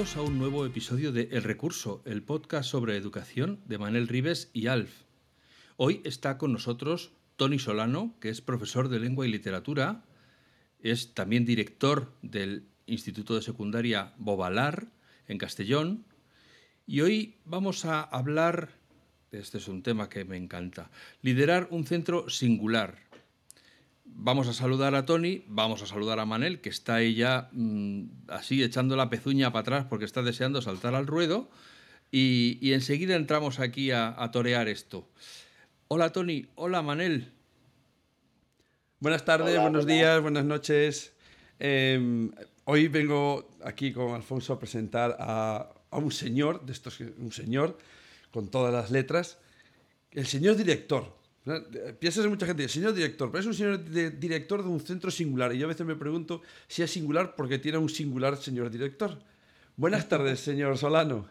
A un nuevo episodio de El Recurso, el podcast sobre educación de Manel Rives y Alf. Hoy está con nosotros Tony Solano, que es profesor de lengua y literatura, es también director del Instituto de Secundaria Bobalar en Castellón. Y hoy vamos a hablar, este es un tema que me encanta, liderar un centro singular, Vamos a saludar a Tony, vamos a saludar a Manel, que está ahí ya mm, así echando la pezuña para atrás porque está deseando saltar al ruedo. Y, enseguida entramos aquí a, torear esto. Hola Tony, hola Manel. Buenas tardes, buenos días, buenas noches. Em, hoy vengo aquí con Alfonso a presentar a, a, un señor, de estos, un señor con todas las letras, el señor director. Piensas en mucha gente, señor director, pero es un señor director de un centro singular. Y yo a veces me pregunto si es singular porque tiene un singular señor director. Buenas tardes, señor Solano.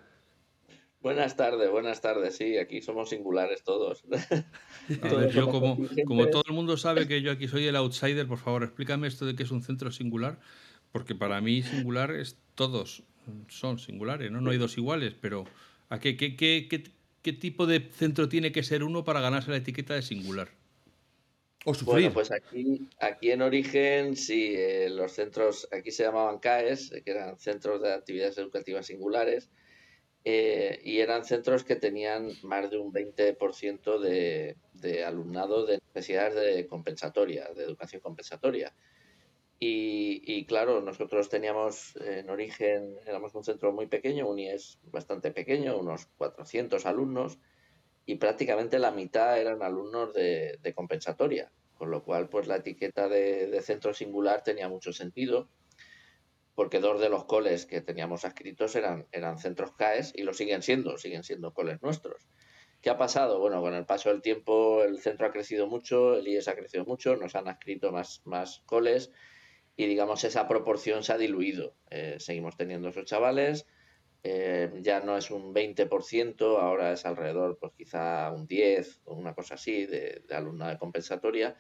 Buenas tardes, buenas tardes. Sí, aquí somos singulares todos. A ver, yo como, como todo el mundo sabe que yo aquí soy el outsider, por favor, explícame esto de que es un centro singular, porque para mí singular es todos son singulares, ¿no? No hay dos iguales, pero ¿a qué, qué, qué, qué ¿qué tipo de centro tiene que ser uno para ganarse la etiqueta de singular? O sufrir. Bueno, pues aquí, aquí en origen, sí, eh, los centros, aquí se llamaban CAES, que eran centros de actividades educativas singulares, eh, y eran centros que tenían más de un 20% de, de alumnado de necesidades de compensatoria, de educación compensatoria. Y, claro, nosotros teníamos en origen, éramos un centro muy pequeño, UNI es bastante pequeño, unos 400 alumnos, y prácticamente la mitad eran alumnos de, compensatoria, con lo cual pues la etiqueta de, centro singular tenía mucho sentido, porque dos de los coles que teníamos adscritos eran, eran centros CAES y lo siguen siendo, siguen siendo coles nuestros. ¿Qué ha pasado? Bueno, con el paso del tiempo el centro ha crecido mucho, el IES ha crecido mucho, nos han adscrito más, más coles y digamos esa proporción se ha diluido. Eh, seguimos teniendo esos chavales, eh, ya no es un 20%, ahora es alrededor pues quizá un 10 o una cosa así de, de alumnado de compensatoria,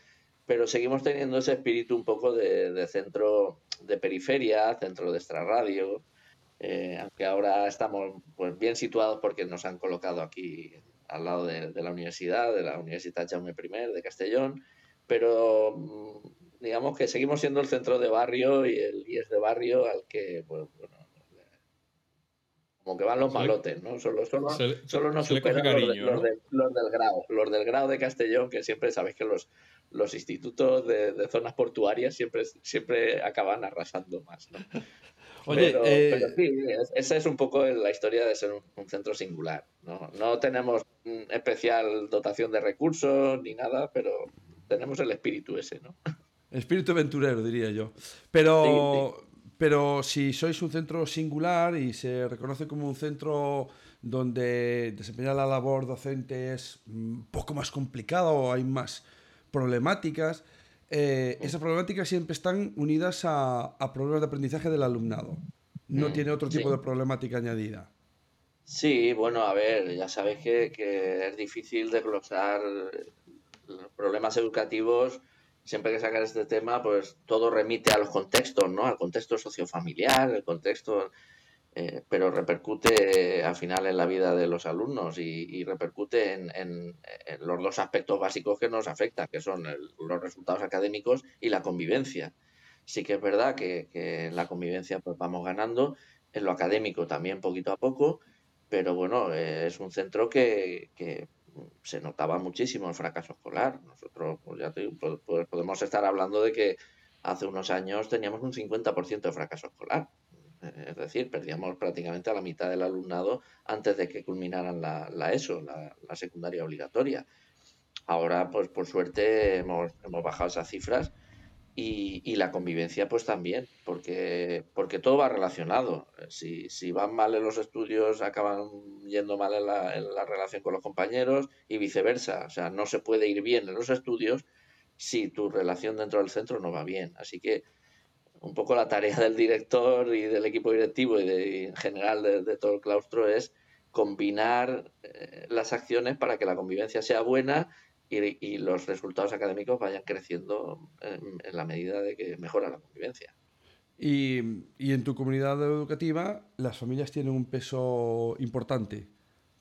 pero seguimos teniendo ese espíritu un poco de, centro de periferia, centro de extrarradio, eh, aunque ahora estamos pues, bien situados porque nos han colocado aquí al lado de, de la universidad, de la Universidad Jaume I de Castellón, pero mm, digamos que seguimos siendo el centro de barrio y el IES de barrio al que, pues, bueno, como que van los malotes, ¿no? Solo, solo, solo nos superan los, del grado, los del grado de Castellón, que siempre sabéis que los, los institutos de, zonas portuarias siempre, siempre acaban arrasando más, ¿no? Oye, pero, eh, sí, esa es un poco la historia de ser un, centro singular. ¿no? no tenemos especial dotación de recursos ni nada, pero tenemos el espíritu ese, ¿no? Espíritu aventurero, diría yo. Pero, pero si sois un centro singular y se reconoce como un centro donde desempeñar la labor docente es un poco más complicado o hay más problemáticas, eh, esas problemáticas siempre están unidas a, problemas de aprendizaje del alumnado. No mm, tiene otro tipo de problemática añadida. Sí, bueno, a ver, ya sabéis que, que es difícil desglosar los problemas educativos siempre que sacar este tema, pues todo remite a los contextos, ¿no? Al contexto sociofamiliar, el contexto, eh, pero repercute al final en la vida de los alumnos y, repercute en, los dos aspectos básicos que nos afectan, que son los resultados académicos y la convivencia. Sí que es verdad que, en la convivencia pues vamos ganando, en lo académico también poquito a poco, pero bueno, eh, es un centro que, que se notaba muchísimo el fracaso escolar. Nosotros, pues ya pues, podemos estar hablando de que hace unos años teníamos un 50% de fracaso escolar. Es decir, perdíamos prácticamente a la mitad del alumnado antes de que culminaran la, la ESO, la, la, secundaria obligatoria. Ahora, pues por suerte, hemos, hemos bajado esas cifras y, la convivencia pues también, porque, porque todo va relacionado. Si, si van mal en los estudios, acaban yendo mal en la, en la, relación con los compañeros y viceversa. O sea, no se puede ir bien en los estudios si tu relación dentro del centro no va bien. Así que un poco la tarea del director y del equipo directivo y, de, en general de, todo el claustro es combinar eh, las acciones para que la convivencia sea buena y, los resultados académicos vayan creciendo en, la medida de que mejora la convivencia. Y, y, en tu comunidad educativa las familias tienen un peso importante,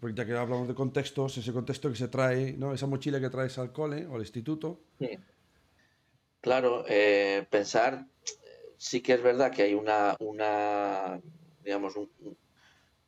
porque ya que hablamos de contextos, ese contexto que se trae, ¿no? esa mochila que traes al cole o al instituto. Sí. Claro, eh, pensar, sí que es verdad que hay una, una digamos, un,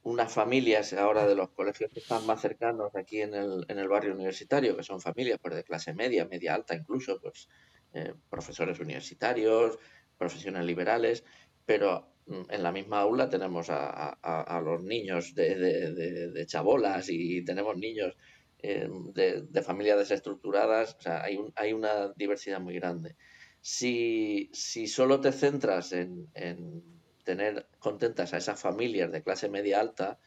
unas familias ahora de los colegios que están más cercanos aquí en el, en el barrio universitario, que son familias pues, de clase media, media alta incluso, pues eh, profesores universitarios, profesiones liberales, pero mm, en la misma aula tenemos a, los niños de, chabolas y tenemos niños eh, de, familias desestructuradas, o sea, hay, hay una diversidad muy grande. Si, si solo te centras en tener contentas a esas familias de clase media alta,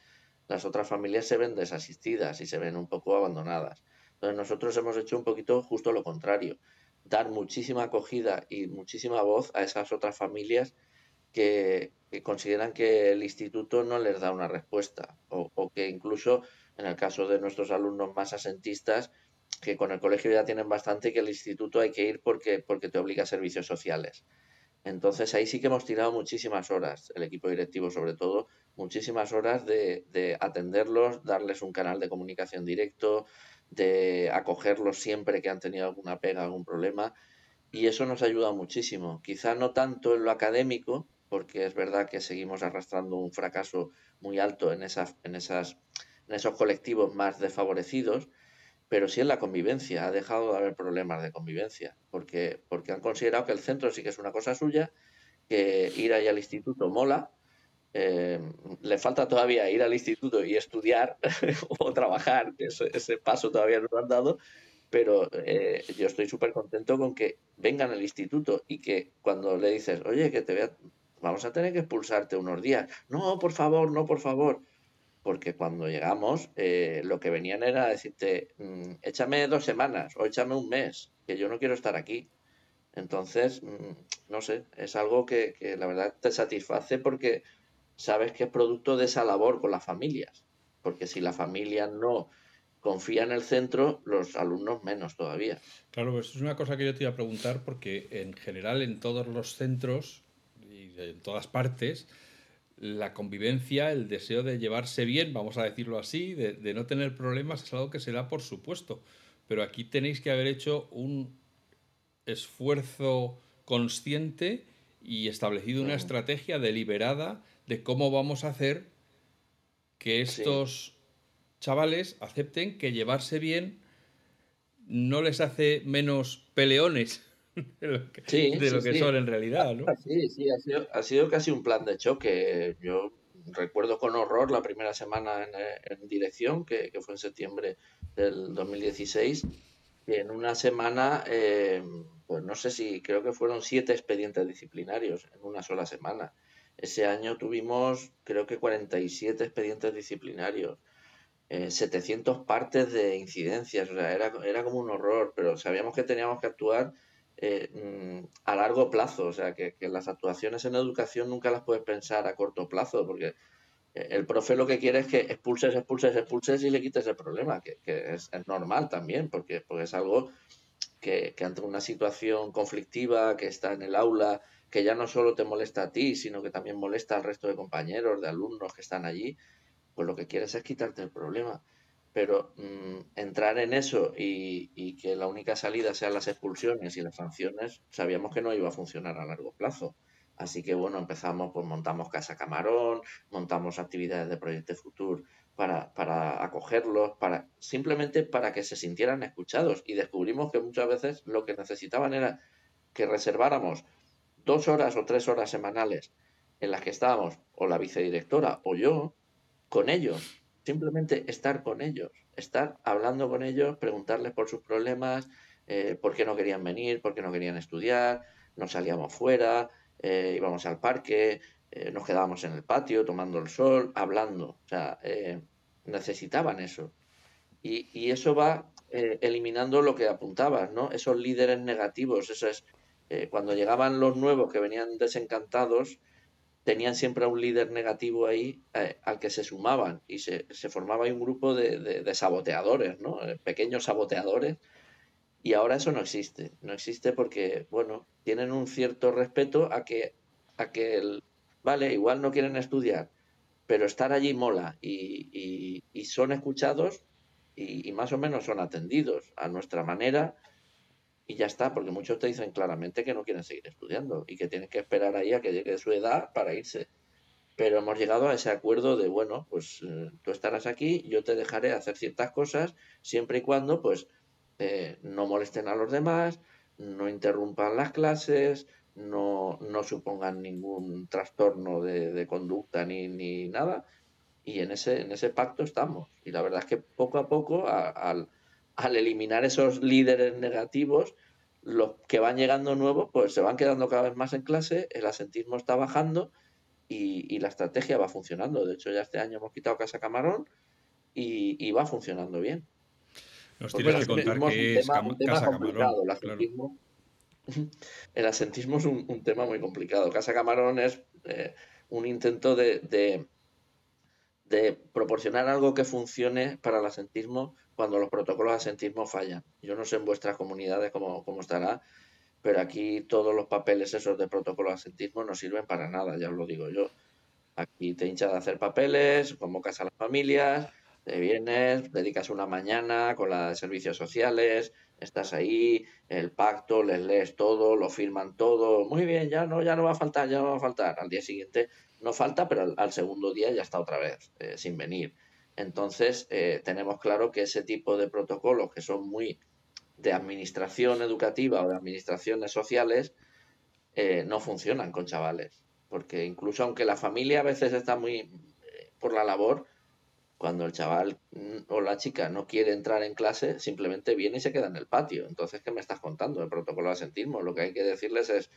las otras familias se ven desasistidas y se ven un poco abandonadas. Entonces nosotros hemos hecho un poquito justo lo contrario, dar muchísima acogida y muchísima voz a esas otras familias que, consideran que el instituto no les da una respuesta o, o, que incluso en el caso de nuestros alumnos más asentistas, que con el colegio ya tienen bastante que el instituto hay que ir porque, porque te obliga a servicios sociales. Entonces ahí sí que hemos tirado muchísimas horas, el equipo directivo sobre todo, muchísimas horas de, atenderlos, darles un canal de comunicación directo, de acogerlos siempre que han tenido alguna pega, algún problema. Y eso nos ayuda muchísimo. Quizá no tanto en lo académico, porque es verdad que seguimos arrastrando un fracaso muy alto en, esas, en, esas, en esos colectivos más desfavorecidos, pero sí en la convivencia. Ha dejado de haber problemas de convivencia, porque, porque han considerado que el centro sí que es una cosa suya, que ir ahí al instituto mola. Eh, le falta todavía ir al instituto y estudiar o trabajar, ese, paso todavía no lo han dado, pero eh, yo estoy súper contento con que vengan al instituto y que cuando le dices, oye, que te vamos a tener que expulsarte unos días, no, por favor, no, por favor, porque cuando llegamos eh, lo que venían era decirte, mm, échame dos semanas o échame un mes, que yo no quiero estar aquí. Entonces, mm, no sé, es algo que, la verdad te satisface porque sabes que es producto de esa labor con las familias. Porque si la familia no confía en el centro, los alumnos menos todavía. Claro, pues es una cosa que yo te iba a preguntar porque en general en todos los centros y en todas partes, la convivencia, el deseo de llevarse bien, vamos a decirlo así, de, no tener problemas, es algo que se da por supuesto. Pero aquí tenéis que haber hecho un esfuerzo consciente y establecido una estrategia deliberada de cómo vamos a hacer que estos chavales acepten que llevarse bien no les hace menos peleones de lo que, son en realidad, ¿no? Sí, sí, ha sido, ha sido, casi un plan de choque. Yo recuerdo con horror la primera semana en, dirección, que, fue en septiembre del 2016, y en una semana, eh, pues no sé si, creo que fueron siete expedientes disciplinarios en una sola semana. Ese año tuvimos, creo que 47 expedientes disciplinarios. 700 eh, partes de incidencias, o sea, era, era como un horror, pero sabíamos que teníamos que actuar eh, mm, a largo plazo. O sea, que, las actuaciones en educación nunca las puedes pensar a corto plazo, porque eh, el profe lo que quiere es que expulses, expulses, expulses y le quites el problema, que, es, normal también, porque, porque es algo que, que, ante una situación conflictiva que está en el aula, que ya no solo te molesta a ti, sino que también molesta al resto de compañeros, de alumnos que están allí, pues lo que quieres es quitarte el problema pero mm, entrar en eso y, que la única salida sean las expulsiones y las sanciones, sabíamos que no iba a funcionar a largo plazo. Así que bueno, empezamos, pues montamos Casa Camarón, montamos actividades de Proyecto Futur para, para acogerlos, para, simplemente para que se sintieran escuchados. Y descubrimos que muchas veces lo que necesitaban era que reserváramos dos horas o tres horas semanales en las que estábamos, o la vicedirectora o yo, con ellos, simplemente estar con ellos, estar hablando con ellos, preguntarles por sus problemas, eh, por qué no querían venir, por qué no querían estudiar, nos salíamos fuera, eh, íbamos al parque, eh, nos quedábamos en el patio tomando el sol, hablando, o sea, necesitaban eso. Y, y eso va eliminando lo que apuntabas, ¿no? Esos líderes negativos, eso es, cuando llegaban los nuevos que venían desencantados, tenían siempre a un líder negativo ahí eh, al que se sumaban y se, formaba ahí un grupo de, saboteadores, ¿no? Eh, pequeños saboteadores. Y ahora eso no existe. No existe porque, bueno, tienen un cierto respeto a que, a que el, vale, igual no quieren estudiar, pero estar allí mola y, y, son escuchados y, más o menos son atendidos a nuestra manera y ya está, porque muchos te dicen claramente que no quieren seguir estudiando y que tienen que esperar ahí a que llegue su edad para irse. Pero hemos llegado a ese acuerdo de, bueno, pues eh, tú estarás aquí, yo te dejaré hacer ciertas cosas, siempre y cuando, pues, eh, no molesten a los demás, no interrumpan las clases, no, no supongan ningún trastorno de, conducta ni, ni, nada. Y en ese, en ese pacto estamos. Y la verdad es que poco a poco, al al eliminar esos líderes negativos, los que van llegando nuevos, pues se van quedando cada vez más en clase, el asentismo está bajando y, la estrategia va funcionando. De hecho, ya este año hemos quitado Casa Camarón y, va funcionando bien. Nos tienes que contar que es Casa Camarón. El asentismo, es un, tema muy complicado. Casa Camarón es eh, un intento de, de proporcionar algo que funcione para el asentismo cuando los protocolos de asentismo fallan. Yo no sé en vuestras comunidades cómo, cómo estará, pero aquí todos los papeles esos de protocolo de asentismo no sirven para nada, ya os lo digo yo. Aquí te hinchas de hacer papeles, convocas a las familias, te vienes, dedicas una mañana con las servicios sociales, estás ahí, el pacto, les lees todo, lo firman todo, muy bien, ya no, ya no va a faltar, ya no va a faltar. Al día siguiente no falta, pero al, segundo día ya está otra vez, eh, sin venir. Entonces, eh, tenemos claro que ese tipo de protocolos que son muy de administración educativa o de administraciones sociales eh, no funcionan con chavales. Porque incluso aunque la familia a veces está muy eh, por la labor, cuando el chaval o la chica no quiere entrar en clase, simplemente viene y se queda en el patio. Entonces, ¿qué me estás contando? El protocolo de asentismo. Lo que hay que decirles es,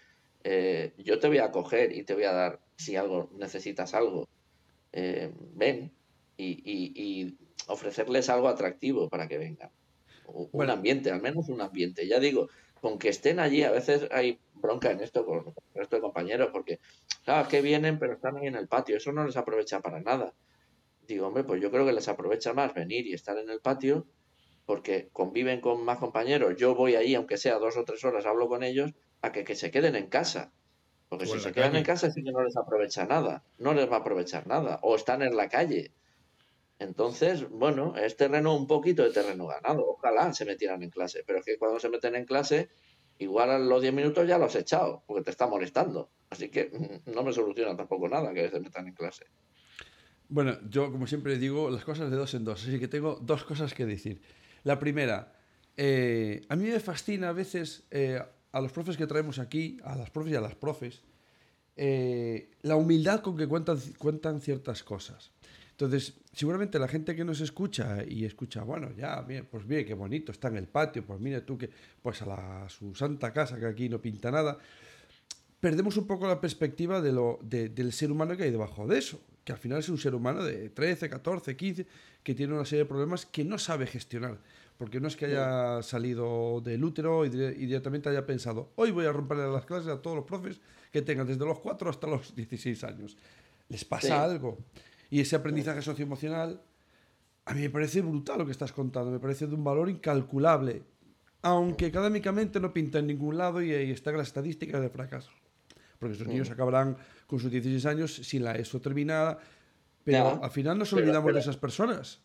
yo te voy a coger y te voy a dar, si algo necesitas algo, ven, y, ofrecerles algo atractivo para que vengan. Un ambiente, al menos un ambiente. Ya digo, con que estén allí, a veces hay bronca en esto con, el resto de compañeros, porque, claro, que vienen, pero están ahí en el patio, eso no les aprovecha para nada. Digo, hombre, pues yo creo que les aprovecha más venir y estar en el patio, porque conviven con más compañeros. Yo voy ahí, aunque sea dos o tres horas, hablo con ellos, a que, que se queden en casa. Porque si se quedan en casa, sí que no les aprovecha nada. No les va a aprovechar nada. O están en la calle. Entonces, bueno, es terreno un poquito de terreno ganado. Ojalá se metieran en clase, pero es que cuando se meten en clase, igual a los 10 minutos ya los has echado, porque te está molestando. Así que mm, no me soluciona tampoco nada que se metan en clase. Bueno, yo como siempre digo, las cosas de dos en dos, así que tengo dos cosas que decir. La primera, eh, a mí me fascina a veces eh, a los profes que traemos aquí, a las profes y a las profes, eh, la humildad con que cuentan, cuentan ciertas cosas. Entonces, seguramente la gente que nos escucha y escucha, bueno, ya, bien, pues bien, qué bonito, está en el patio, pues mira tú que, pues a la, su santa casa que aquí no pinta nada, perdemos un poco la perspectiva de lo, del ser humano que hay debajo de eso, que al final es un ser humano de 13, 14, 15, que tiene una serie de problemas que no sabe gestionar. Porque no es que haya salido del útero y, directamente haya pensado, hoy voy a romperle las clases a todos los profes que tengan desde los 4 hasta los 16 años. Les pasa algo. Y ese aprendizaje socioemocional, a mí me parece brutal lo que estás contando, me parece de un valor incalculable, aunque académicamente no pinta en ningún lado y ahí están las estadísticas de fracaso. Porque esos niños acabarán con sus 16 años sin la ESO terminada, pero al final nos olvidamos de esas personas.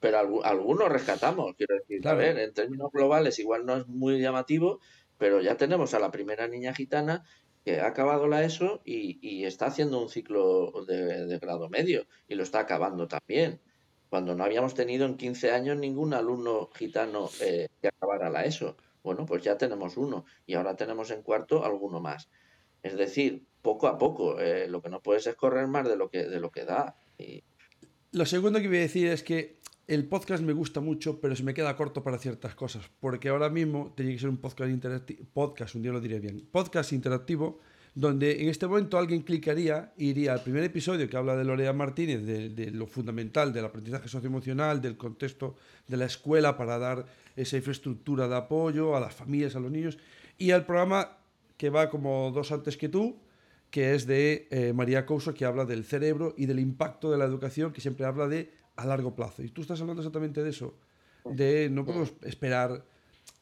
Pero algunos rescatamos, quiero decir. A ver, en términos globales igual no es muy llamativo, pero ya tenemos a la primera niña gitana que ha acabado la ESO y, está haciendo un ciclo de, grado medio y lo está acabando también. Cuando no habíamos tenido en 15 años ningún alumno gitano eh, que acabara la ESO. Bueno, pues ya tenemos uno y ahora tenemos en cuarto alguno más. Es decir, poco a poco. Eh, lo que no puedes es correr más de lo que, de lo que da. Y... Lo segundo que voy a decir es que el podcast me gusta mucho, pero se me queda corto para ciertas cosas. Porque ahora mismo tenía que ser un podcast interactivo. Podcast, un día lo diré bien. Podcast interactivo, donde en este momento alguien clicaría e iría al primer episodio que habla de Lorea Martínez, de, lo fundamental del aprendizaje socioemocional, del contexto de la escuela para dar esa infraestructura de apoyo a las familias, a los niños, y al programa que va como dos antes que tú, que es de eh, María Couso, que habla del cerebro y del impacto de la educación, que siempre habla de a largo plazo. Y tú estás hablando exactamente de eso, de no podemos esperar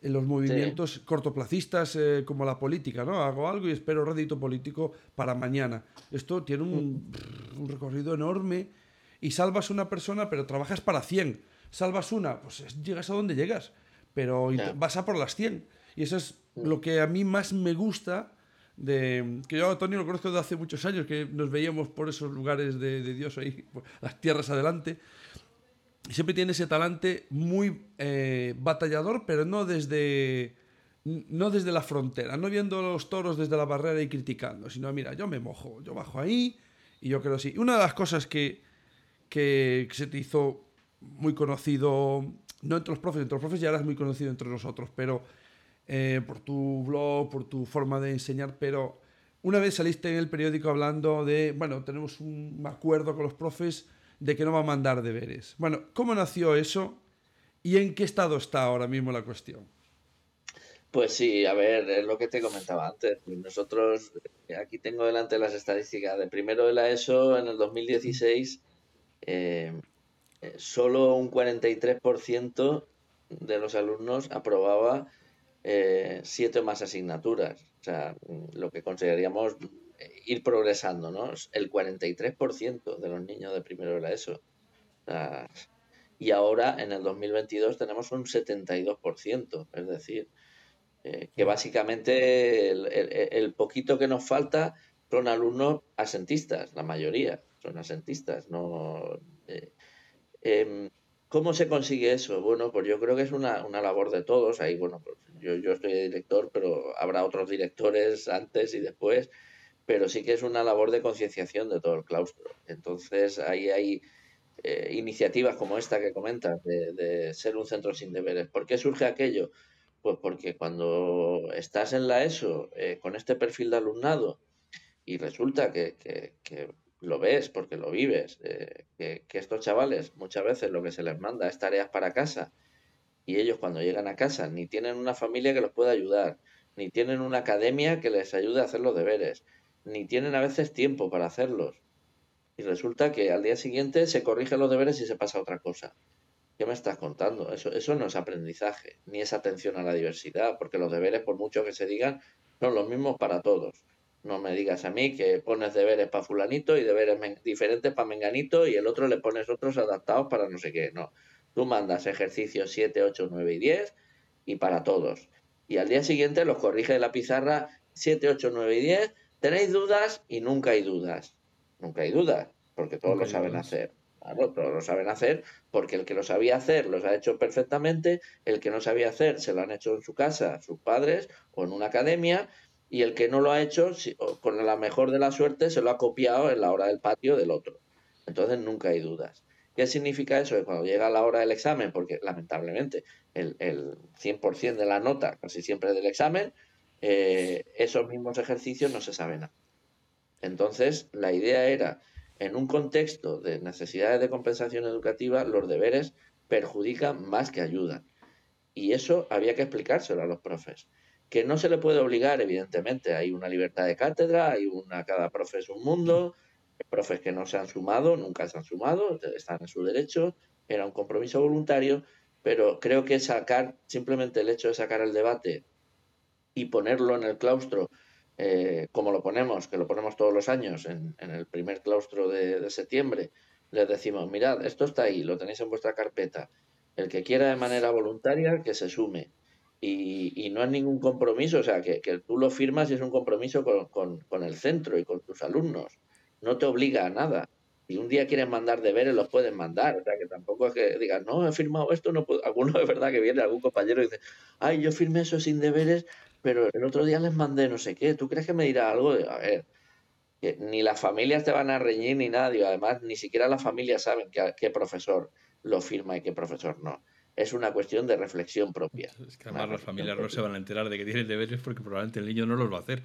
en los movimientos cortoplacistas eh, como la política, ¿no? Hago algo y espero rédito político para mañana. Esto tiene un, un recorrido enorme y salvas una persona, pero trabajas para 100. Salvas una, pues llegas a donde llegas, pero vas a por las 100. Y eso es lo que a mí más me gusta que yo a Tony lo conozco desde hace muchos años, que nos veíamos por esos lugares de, Dios ahí, las tierras adelante. Y siempre tiene ese talante muy eh, batallador, pero no desde, no desde la frontera, no viendo los toros desde la barrera y criticando, sino mira, yo me mojo, yo bajo ahí y yo creo así. Una de las cosas que, que se te hizo muy conocido, no entre los profes, entre los profes ya eras muy conocido entre nosotros, pero eh, por tu blog, por tu forma de enseñar, pero una vez saliste en el periódico hablando de, bueno, tenemos un acuerdo con los profes de que no va a mandar deberes. Bueno, ¿cómo nació eso y en qué estado está ahora mismo la cuestión? Pues sí, a ver, es lo que te comentaba antes. Nosotros, eh, aquí tengo delante las estadísticas de primero de la ESO en el 2016, eh, solo un 43% de los alumnos aprobaba eh, siete más asignaturas. O sea, lo que consideraríamos ir progresando, ¿no? El 43% de los niños de primero era eso. y ahora, en el 2022, tenemos un 72%. Es decir, eh, que básicamente el, poquito que nos falta son alumnos asentistas, la mayoría son asentistas. No, eh, em, ¿Cómo se consigue eso? Bueno, pues yo creo que es una, una labor de todos. Ahí, bueno, pues yo, yo estoy director, pero habrá otros directores antes y después, pero sí que es una labor de concienciación de todo el claustro. Entonces, ahí hay eh, iniciativas como esta que comentas, de, ser un centro sin deberes. ¿Por qué surge aquello? Pues porque cuando estás en la ESO eh, con este perfil de alumnado y resulta que, que, lo ves porque lo vives, eh, que, estos chavales muchas veces lo que se les manda es tareas para casa y ellos cuando llegan a casa ni tienen una familia que los pueda ayudar, ni tienen una academia que les ayude a hacer los deberes, ni tienen a veces tiempo para hacerlos. Y resulta que al día siguiente se corrigen los deberes y se pasa otra cosa. ¿Qué me estás contando? Eso, eso no es aprendizaje, ni es atención a la diversidad, porque los deberes, por mucho que se digan, son los mismos para todos. No me digas a mí que pones deberes para fulanito y deberes diferentes para menganito y el otro le pones otros adaptados para no sé qué. No, Tú mandas ejercicios 7, 8, 9 y 10 y para todos. Y al día siguiente los corrige de la pizarra 7, 8, 9 y 10. Tenéis dudas y nunca hay dudas. Nunca hay dudas, porque todos lo saben hacer. Claro, todos lo saben hacer porque el que lo sabía hacer los ha hecho perfectamente, el que no sabía hacer se lo han hecho en su casa sus padres o en una academia y el que no lo ha hecho, con la mejor de la suerte, se lo ha copiado en la hora del patio del otro. Entonces nunca hay dudas. ¿Qué significa eso? Que cuando llega la hora del examen, porque lamentablemente el, el 100% de la nota casi siempre del examen, eh, esos mismos ejercicios no se saben nada. Entonces, la idea era, en un contexto de necesidades de compensación educativa, los deberes perjudican más que ayudan. Y eso había que explicárselo a los profes. Que no se le puede obligar, evidentemente, hay una libertad de cátedra, hay una, cada profe es un mundo, profes que no se han sumado, nunca se han sumado, están en su derecho, era un compromiso voluntario, pero creo que sacar, simplemente el hecho de sacar el debate y ponerlo en el claustro, eh, como lo ponemos, que lo ponemos todos los años en, el primer claustro de, septiembre, les decimos, mirad, esto está ahí, lo tenéis en vuestra carpeta, el que quiera de manera voluntaria, que se sume. Y, no es ningún compromiso, o sea, que, tú lo firmas y es un compromiso con el centro y con tus alumnos no te obliga a nada. Si un día quieres mandar deberes, los puedes mandar. O sea, que tampoco es que digas, no, he firmado esto, no puedo. Alguno es verdad que viene algún compañero y dice, ay, yo firmé eso sin deberes pero el otro día les mandé no sé qué, ¿tú crees que me dirá algo? A ver, que ni las familias te van a reñir ni nadie, además ni siquiera las familias saben qué, profesor lo firma y qué profesor no. Es una cuestión de reflexión propia. Es que además las familias no se van a enterar de que tienen deberes porque probablemente el niño no los va a hacer.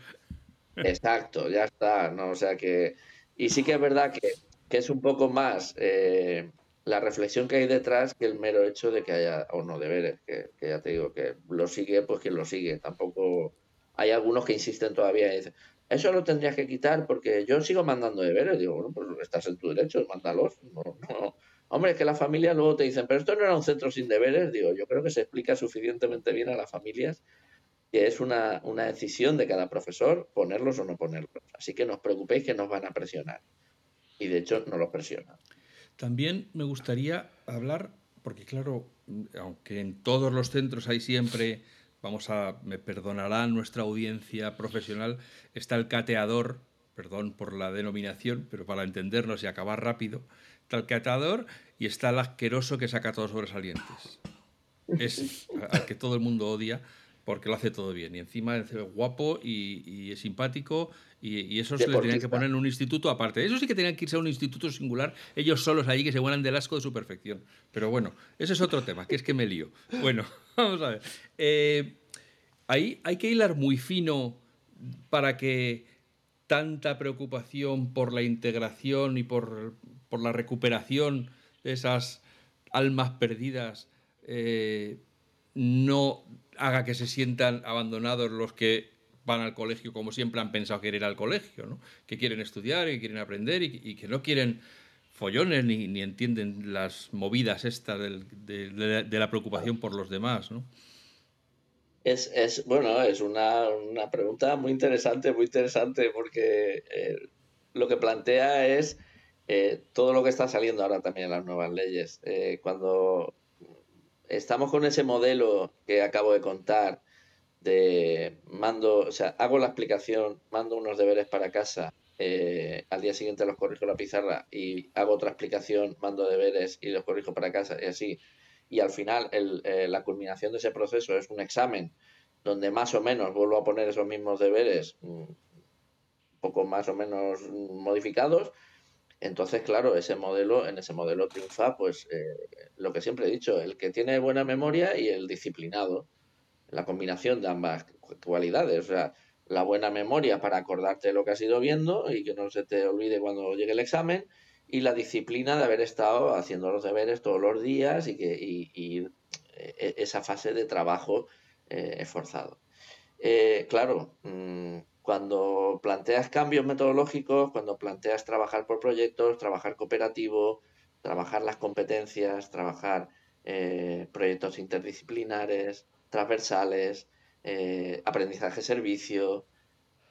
Exacto, ya está, ¿no? O sea que... Y sí que es verdad que, es un poco más eh, la reflexión que hay detrás que el mero hecho de que haya o no deberes, que, que, ya te digo que lo sigue, pues quien lo sigue. Tampoco hay algunos que insisten todavía y dicen, eso lo tendrías que quitar porque yo sigo mandando deberes. Digo, bueno, pues estás en tu derecho, mándalos. No, no. Hombre, es que las familias luego te dicen, pero esto no era un centro sin deberes. Digo, yo creo que se explica suficientemente bien a las familias que es una, una decisión de cada profesor ponerlos o no ponerlos. Así que no os preocupéis que nos van a presionar. Y de hecho no los presionan. También me gustaría hablar, porque claro, aunque en todos los centros hay siempre vamos a, me perdonará nuestra audiencia profesional, está el cateador, perdón por la denominación, pero para entendernos y acabar rápido, está el cateador y está el asqueroso que saca todos sobresalientes. Es al que todo el mundo odia porque lo hace todo bien. Y encima es guapo y, es simpático y, y esos les tenían que poner en un instituto aparte. Eso sí que tenían que irse a un instituto singular, ellos solos allí que se vuelan del asco de su perfección. Pero bueno, ese es otro tema, que es que me lío. Bueno, vamos a ver. Eh, ahí hay que hilar muy fino para que tanta preocupación por la integración y por, la recuperación esas almas perdidas eh, no haga que se sientan abandonados los que van al colegio como siempre han pensado que ir al colegio, ¿no? que quieren estudiar y quieren aprender y, que no quieren follones ni, entienden las movidas estas de, de, la preocupación por los demás. ¿no? Es, es, bueno, es una, una, pregunta muy interesante, muy interesante, porque eh, lo que plantea es eh, todo lo que está saliendo ahora también en las nuevas leyes. Eh, cuando estamos con ese modelo que acabo de contar de mando, o sea, hago la explicación, mando unos deberes para casa, eh, al día siguiente los corrijo en la pizarra y hago otra explicación, mando deberes y los corrijo para casa y así. Y al final eh, la culminación de ese proceso es un examen donde más o menos vuelvo a poner esos mismos deberes, un mm, poco más o menos modificados, entonces, claro, ese modelo, en ese modelo triunfa, pues eh, lo que siempre he dicho, el que tiene buena memoria y el disciplinado, la combinación de ambas cualidades, o sea, la buena memoria para acordarte de lo que has ido viendo y que no se te olvide cuando llegue el examen, y la disciplina de haber estado haciendo los deberes todos los días y, que, y, e, esa fase de trabajo eh, esforzado. Eh, claro, mm, cuando planteas cambios metodológicos, cuando planteas trabajar por proyectos, trabajar cooperativo, trabajar las competencias, trabajar eh, proyectos interdisciplinares, transversales, eh, aprendizaje-servicio.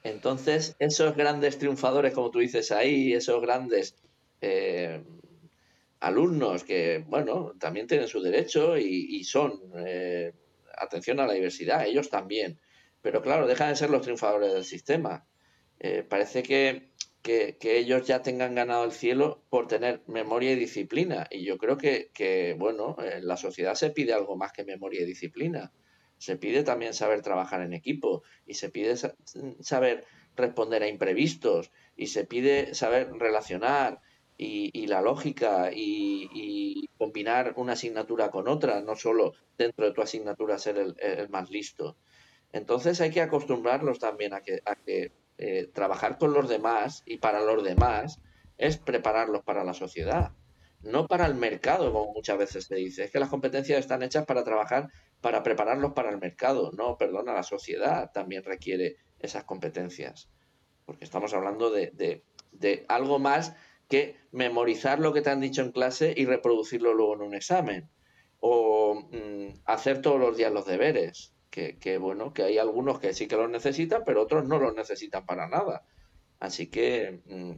Entonces, esos grandes triunfadores, como tú dices ahí, esos grandes eh, alumnos que, bueno, también tienen su derecho y, y son, atención a la diversidad, ellos también pero claro, dejan de ser los triunfadores del sistema. Eh, parece que, ellos ya tengan ganado el cielo por tener memoria y disciplina. Y yo creo que, bueno, en la sociedad se pide algo más que memoria y disciplina. Se pide también saber trabajar en equipo y se pide saber responder a imprevistos y se pide saber relacionar y, la lógica y, combinar una asignatura con otra, no solo dentro de tu asignatura ser el más listo. Entonces hay que acostumbrarlos también a que, a que eh, trabajar con los demás y para los demás es prepararlos para la sociedad, no para el mercado, como muchas veces se dice. Es que las competencias están hechas para trabajar, para prepararlos para el mercado. No, perdona, la sociedad también requiere esas competencias. Porque estamos hablando de, algo más que memorizar lo que te han dicho en clase y reproducirlo luego en un examen. O mm, hacer todos los días los deberes que, bueno, que hay algunos que sí que los necesitan, pero otros no los necesitan para nada. Así que mm,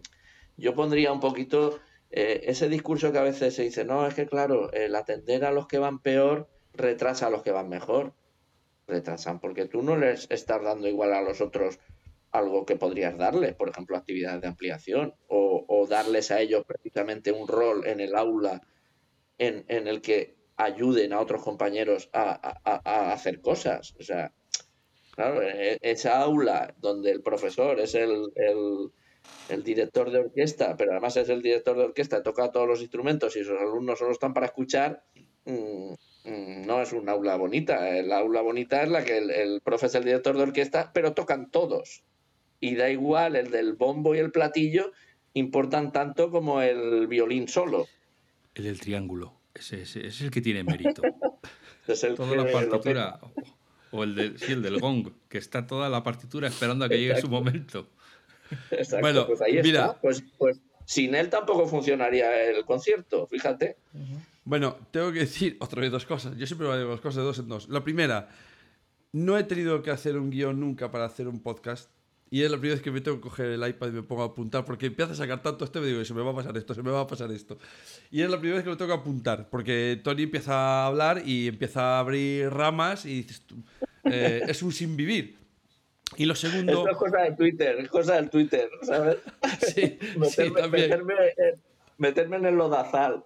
yo pondría un poquito eh, ese discurso que a veces se dice, no, es que claro, el atender a los que van peor retrasa a los que van mejor. Retrasan, porque tú no les estás dando igual a los otros algo que podrías darles, por ejemplo, actividades de ampliación, o, darles a ellos precisamente un rol en el aula en, en el que ayuden a otros compañeros a, hacer cosas. O sea, Claro, e, esa aula donde el profesor es el, director de orquesta, pero además es el director de orquesta, toca todos los instrumentos y sus alumnos solo están para escuchar, mm, mm, no es un aula bonita. El aula bonita es la que el, el es el director de orquesta, pero tocan todos. Y da igual, el del bombo y el platillo importan tanto como el violín solo. El del triángulo, ese, es el que tiene mérito. es el Toda la partitura, o el, de, sí, el del gong, que está toda la partitura esperando a que llegue su momento. Exacto, bueno, pues ahí mira, está. Pues, pues sin él tampoco funcionaría el concierto, fíjate. Bueno, tengo que decir otra vez dos cosas. Yo siempre voy a dos cosas de dos en dos. La primera, no he tenido que hacer un guion nunca para hacer un podcast. Y es la primera vez que me tengo que coger el iPad y me pongo a apuntar, porque empieza a sacar tanto este, me digo, se me va a pasar esto, se me va a pasar esto. Y es la primera vez que lo tengo que apuntar, porque Tony empieza a hablar y empieza a abrir ramas y dices, eh, es un sin vivir. Y lo segundo... Esto es cosa de Twitter, cosa del Twitter, ¿sabes? Sí, sí también. Meterme, en el lodazal.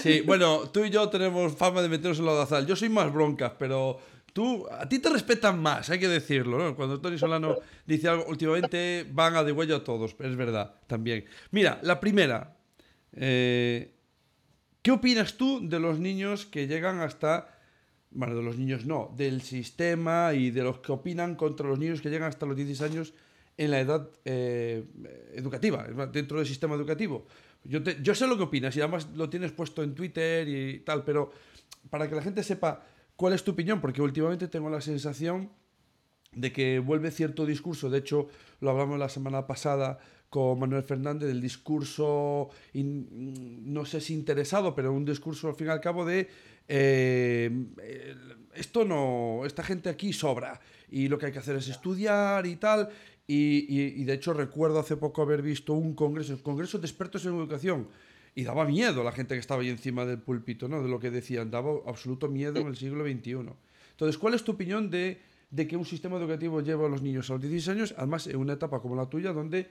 Sí, bueno, tú y yo tenemos fama de meternos en el lodazal. Yo soy más broncas, pero Tú, a ti te respetan más, hay que decirlo, ¿no? Cuando Tony Solano dice algo, últimamente van a de huello a todos, es verdad, también. Mira, la primera, eh, ¿qué opinas tú de los niños que llegan hasta, bueno, de los niños no, del sistema y de los que opinan contra los niños que llegan hasta los 16 años en la edad eh, educativa, dentro del sistema educativo? Yo, yo sé lo que opinas y además lo tienes puesto en Twitter y tal, pero para que la gente sepa ¿Cuál es tu opinión? Porque últimamente tengo la sensación de que vuelve cierto discurso, de hecho lo hablamos la semana pasada con Manuel Fernández, del discurso, no sé si interesado, pero un discurso al fin y al cabo de eh, esto no, esta gente aquí sobra y lo que hay que hacer es estudiar y tal. Y, y de hecho recuerdo hace poco haber visto un congreso, el Congreso de Expertos en Educación, y daba miedo la gente que estaba ahí encima del púlpito, ¿no? De lo que decían, daba absoluto miedo en el siglo XXI. Entonces, ¿cuál es tu opinión de, de que un sistema educativo lleva a los niños a los 16 años, además en una etapa como la tuya, donde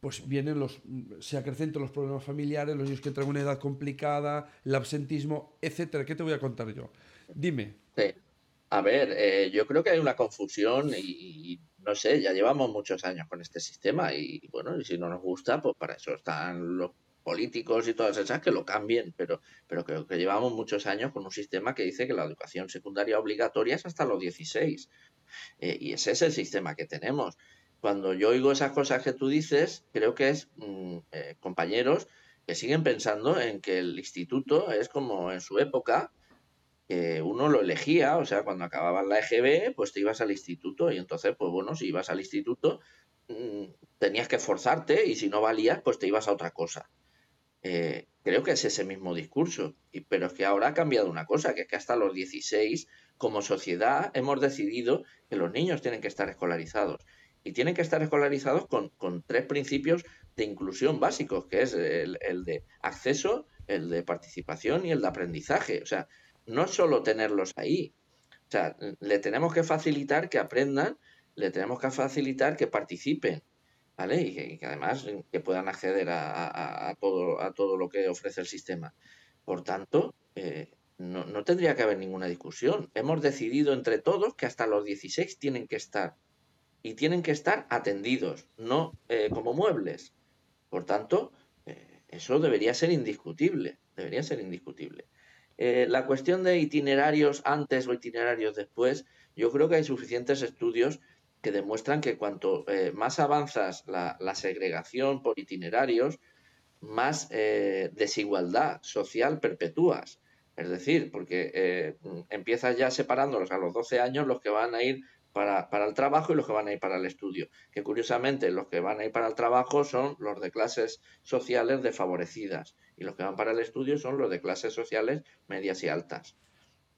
pues vienen los, se acrecentan los problemas familiares, los niños que entran en una edad complicada, el absentismo, etcétera. ¿Qué te voy a contar yo? Dime. A ver, eh, yo creo que hay una confusión y, y, no sé, ya llevamos muchos años con este sistema y bueno, y si no nos gusta, pues para eso están los políticos y todas esas que lo cambien, pero, pero creo que llevamos muchos años con un sistema que dice que la educación secundaria obligatoria es hasta los 16. Eh, y ese es el sistema que tenemos. Cuando yo oigo esas cosas que tú dices, creo que es mm, eh, compañeros que siguen pensando en que el instituto es como en su época, que uno lo elegía, o sea, cuando acababas la EGB, pues te ibas al instituto y entonces, pues bueno, si ibas al instituto, mm, tenías que esforzarte y si no valías, pues te ibas a otra cosa. Eh, creo que es ese mismo discurso, y, pero es que ahora ha cambiado una cosa, que es que hasta los 16, como sociedad, hemos decidido que los niños tienen que estar escolarizados. Y tienen que estar escolarizados con, tres principios de inclusión básicos, que es el, de acceso, el de participación y el de aprendizaje. O sea, no solo tenerlos ahí. O sea, le tenemos que facilitar que aprendan, le tenemos que facilitar que participen, y que, además que puedan acceder a, todo, a todo lo que ofrece el sistema. Por tanto, eh, no, tendría que haber ninguna discusión. Hemos decidido entre todos que hasta los 16 tienen que estar. Y tienen que estar atendidos, no eh, como muebles. Por tanto, eh, eso debería ser indiscutible. Debería ser indiscutible. la cuestión de itinerarios antes o itinerarios después, yo creo que hay suficientes estudios que demuestran que cuanto eh, más avanzas la, segregación por itinerarios, más eh, desigualdad social perpetúas. Es decir, porque eh, empiezas ya separándolos a los 12 años los que van a ir para, para, el trabajo y los que van a ir para el estudio. Que curiosamente los que van a ir para el trabajo son los de clases sociales desfavorecidas y los que van para el estudio son los de clases sociales medias y altas.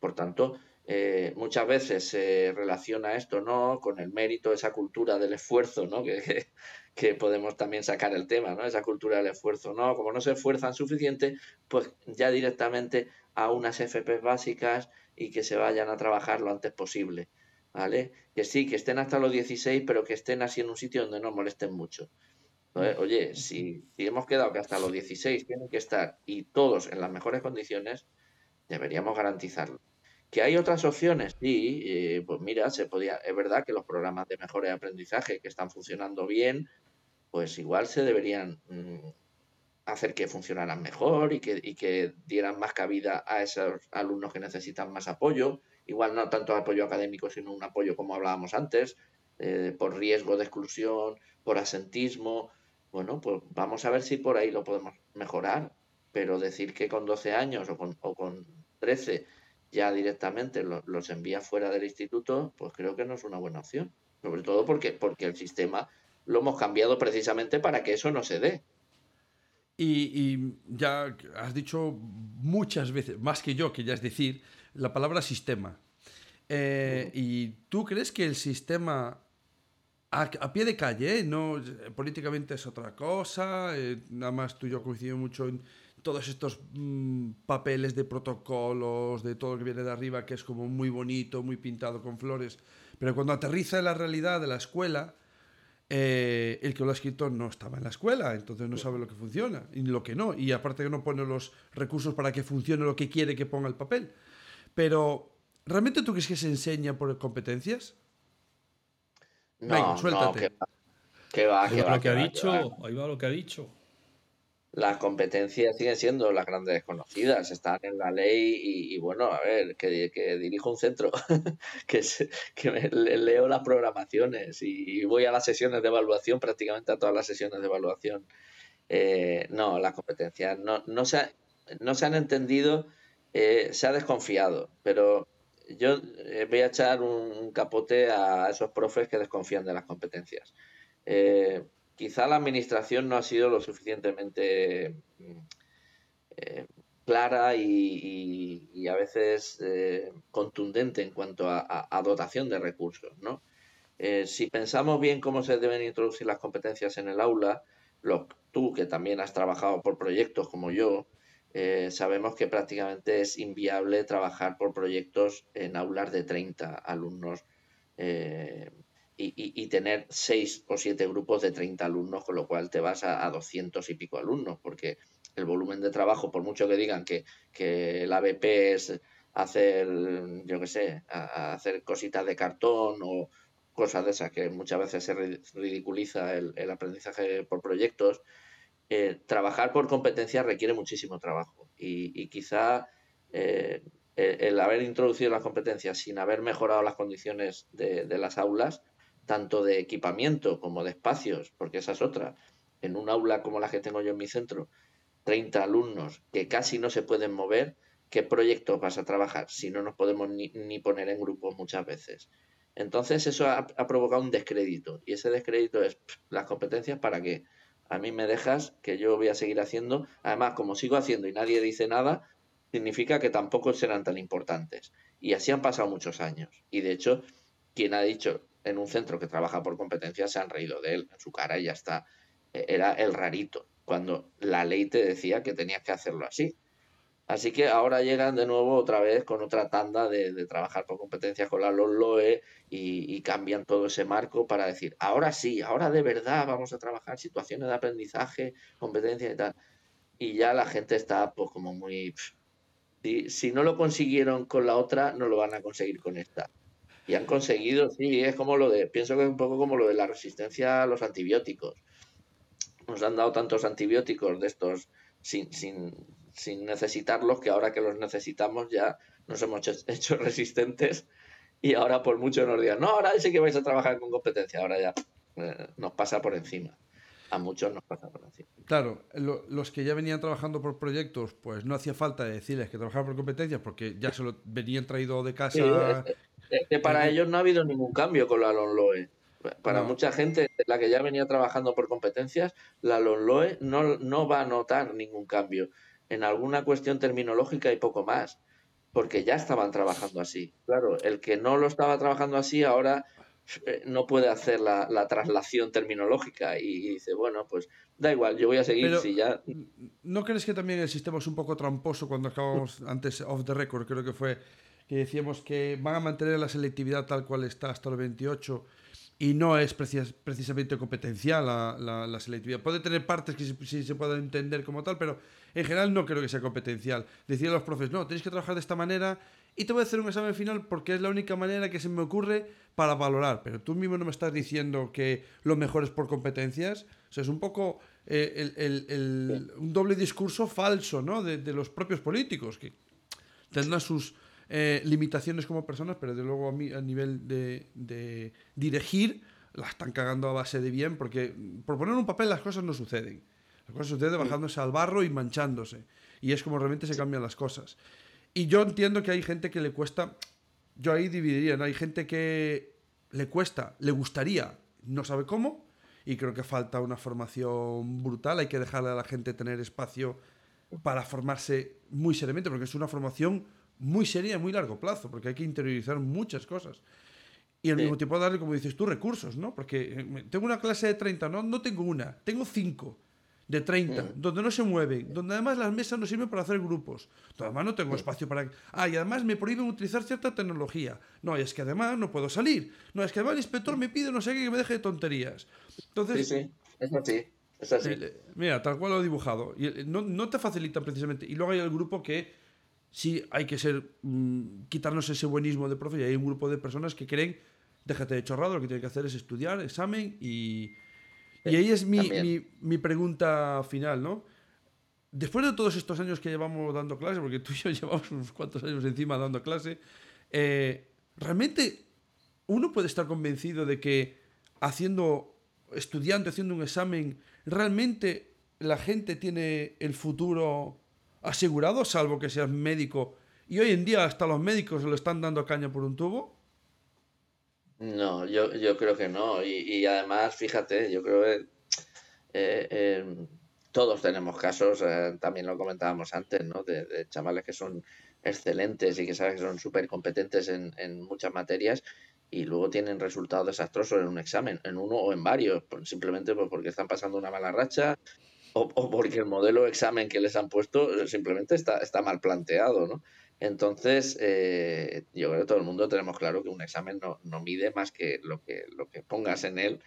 Por tanto, eh, muchas veces se relaciona esto no con el mérito, esa cultura del esfuerzo, ¿no? Que, que, podemos también sacar el tema, ¿no? Esa cultura del esfuerzo, ¿no? Como no se esfuerzan suficiente, pues ya directamente a unas FP básicas y que se vayan a trabajar lo antes posible, ¿vale? Que sí, que estén hasta los 16, pero que estén así en un sitio donde no molesten mucho. Oye, si, si hemos quedado que hasta los 16 tienen que estar y todos en las mejores condiciones, deberíamos garantizarlo. ¿Que hay otras opciones? Sí, eh, pues mira, se podía, es verdad que los programas de mejora de aprendizaje que están funcionando bien, pues igual se deberían mm, hacer que funcionaran mejor y que, y que dieran más cabida a esos alumnos que necesitan más apoyo. Igual no tanto apoyo académico, sino un apoyo como hablábamos antes, eh, por riesgo de exclusión, por asentismo. Bueno, pues vamos a ver si por ahí lo podemos mejorar. Pero decir que con 12 años o con, o con 13 ya directamente los envía fuera del instituto, pues creo que no es una buena opción. Sobre todo porque, porque el sistema lo hemos cambiado precisamente para que eso no se dé. Y, ya has dicho muchas veces, más que yo, que ya es decir, la palabra sistema. Eh, ¿Y tú crees que el sistema a, pie de calle, ¿eh? no políticamente es otra cosa? Eh, nada más tú y yo coincidimos mucho en todos estos mm, papeles de protocolos, de todo lo que viene de arriba, que es como muy bonito, muy pintado con flores. Pero cuando aterriza en la realidad de la escuela, eh, el que lo ha escrito no estaba en la escuela, entonces no sabe lo que funciona y lo que no. Y aparte que no pone los recursos para que funcione lo que quiere que ponga el papel. Pero, ¿realmente tú crees que se enseña por competencias? No, suéltate. No, que va, que va, lo que, ha dicho, ahí va lo que ha dicho las competencias siguen siendo las grandes desconocidas, están en la ley y, bueno, a ver, que, que, dirijo un centro, que, que leo las programaciones y, voy a las sesiones de evaluación, prácticamente a todas las sesiones de evaluación. Eh, no, las competencias no, no, se, no se han entendido, eh, se ha desconfiado, pero yo eh, voy a echar un, capote a esos profes que desconfían de las competencias quizá la administración no ha sido lo suficientemente mm, eh, clara y, a veces eh, contundente en cuanto a, dotación de recursos. ¿no? Eh, si pensamos bien cómo se deben introducir las competencias en el aula, tú que también has trabajado por proyectos como yo, sabemos que prácticamente es inviable trabajar por proyectos en aulas de 30 alumnos y, tener seis o siete grupos de 30 alumnos, con lo cual te vas a, a 200 y pico alumnos, porque el volumen de trabajo, por mucho que digan que, que el ABP es hacer, yo qué sé, hacer cositas de cartón o cosas de esas que muchas veces se ridiculiza el, aprendizaje por proyectos, eh, trabajar por competencia requiere muchísimo trabajo. Y, quizá eh, el, haber introducido las competencias sin haber mejorado las condiciones de, de las aulas tanto de equipamiento como de espacios, porque esa es otra. En un aula como la que tengo yo en mi centro, 30 alumnos que casi no se pueden mover, ¿qué proyectos vas a trabajar si no nos podemos ni, poner en grupos muchas veces? Entonces eso ha, provocado un descrédito y ese descrédito es las competencias para que a mí me dejas que yo voy a seguir haciendo. Además, como sigo haciendo y nadie dice nada, significa que tampoco serán tan importantes. Y así han pasado muchos años. Y de hecho, quien ha dicho en un centro que trabaja por competencia se han reído de él en su cara y ya está. E, era el rarito, cuando la ley te decía que tenías que hacerlo así. Así que ahora llegan de nuevo otra vez con otra tanda de, trabajar por competencia con la LOE y, cambian todo ese marco para decir, ahora sí, ahora de verdad vamos a trabajar situaciones de aprendizaje, competencia y tal. Y ya la gente está pues como muy... si no lo consiguieron con la otra, no lo van a conseguir con esta. Y han conseguido, sí, es como lo de, pienso que es un poco como lo de la resistencia a los antibióticos. Nos han dado tantos antibióticos de estos sin, sin, sin necesitarlos que ahora que los necesitamos ya nos hemos hecho, resistentes y ahora por mucho nos digan, no, ahora sí que vais a trabajar con competencia, ahora ya eh, nos pasa por encima. A muchos nos pasa por encima. Claro, los que ya venían trabajando por proyectos, pues no hacía falta decirles que trabajaban por competencias porque ya se lo venían traído de casa, que para ellos no ha habido ningún cambio con la LONLOE. Para mucha gente, la que ya venía trabajando por competencias, la LONLOE no, no va a notar ningún cambio. En alguna cuestión terminológica y poco más, porque ya estaban trabajando así. Claro, el que no lo estaba trabajando así ahora eh, no puede hacer la, la traslación terminológica y, dice, bueno, pues da igual, yo voy a seguir si ya... ¿No crees que también el sistema es un poco tramposo cuando acabamos antes off the record? Creo que fue que decíamos que van a mantener la selectividad tal cual está hasta el 28 y no es precisamente competencial la, selectividad. Puede tener partes que sí, se puedan entender como tal, pero en general no creo que sea competencial. Decían los profes, no, tenéis que trabajar de esta manera y te voy a hacer un examen final porque es la única manera que se me ocurre para valorar. Pero tú mismo no me estás diciendo que lo mejor es por competencias. O sea, es un poco eh, el, un doble discurso falso ¿no? de, los propios políticos, que tendrán sus eh, limitaciones como personas, pero de luego a, mí, a nivel de, de dirigir la están cagando a base de bien, porque por poner un papel las cosas no suceden. Las cosas suceden bajándose al barro y manchándose. Y es como realmente se cambian las cosas. Y yo entiendo que hay gente que le cuesta, yo ahí dividiría, ¿no? Hay gente que le cuesta, le gustaría, no sabe cómo, y creo que falta una formación brutal, hay que dejarle a la gente tener espacio para formarse muy seriamente, porque es una formación muy seria a muy largo plazo, porque hay que interiorizar muchas cosas. Y al mismo tiempo darle, como dices tú, recursos, ¿no? Porque eh, tengo una clase de 30, no, no tengo una, tengo cinco de 30, mm. donde no se mueven, donde además las mesas no sirven para hacer grupos, donde además no tengo espacio para... Ah, y además me prohíben utilizar cierta tecnología. No, y es que además no puedo salir. No, es que además el inspector me pide no sé qué que me deje de tonterías. Entonces... Sí, sí, es así. Es así. mira, tal cual lo he dibujado. Y no, no te facilitan precisamente. Y luego hay el grupo que sí hay que ser... Mm, quitarnos ese buenismo de profe y hay un grupo de personas que creen, déjate de chorrado, lo que tiene que hacer es estudiar, examen y y ahí es mi, mi, pregunta final, ¿no? Después de todos estos años que llevamos dando clase, porque tú y yo llevamos unos cuantos años encima dando clase, eh, ¿realmente uno puede estar convencido de que haciendo, estudiando, haciendo un examen, realmente la gente tiene el futuro asegurado, salvo que seas médico? Y hoy en día hasta los médicos se lo están dando caña por un tubo. No, yo, yo creo que no. Y, además, fíjate, yo creo que eh, em, todos tenemos casos, eh, también lo comentábamos antes, ¿no? De, chavales que son excelentes y que sabes que son súper competentes en, en, muchas materias y luego tienen resultados desastrosos en un examen, en uno o en varios, simplemente pues porque están pasando una mala racha o, o porque el modelo de examen que les han puesto eh, simplemente está, está mal planteado, ¿no? Entonces, eh, yo creo que todo el mundo tenemos claro que un examen no, mide más que lo, que lo que pongas en él,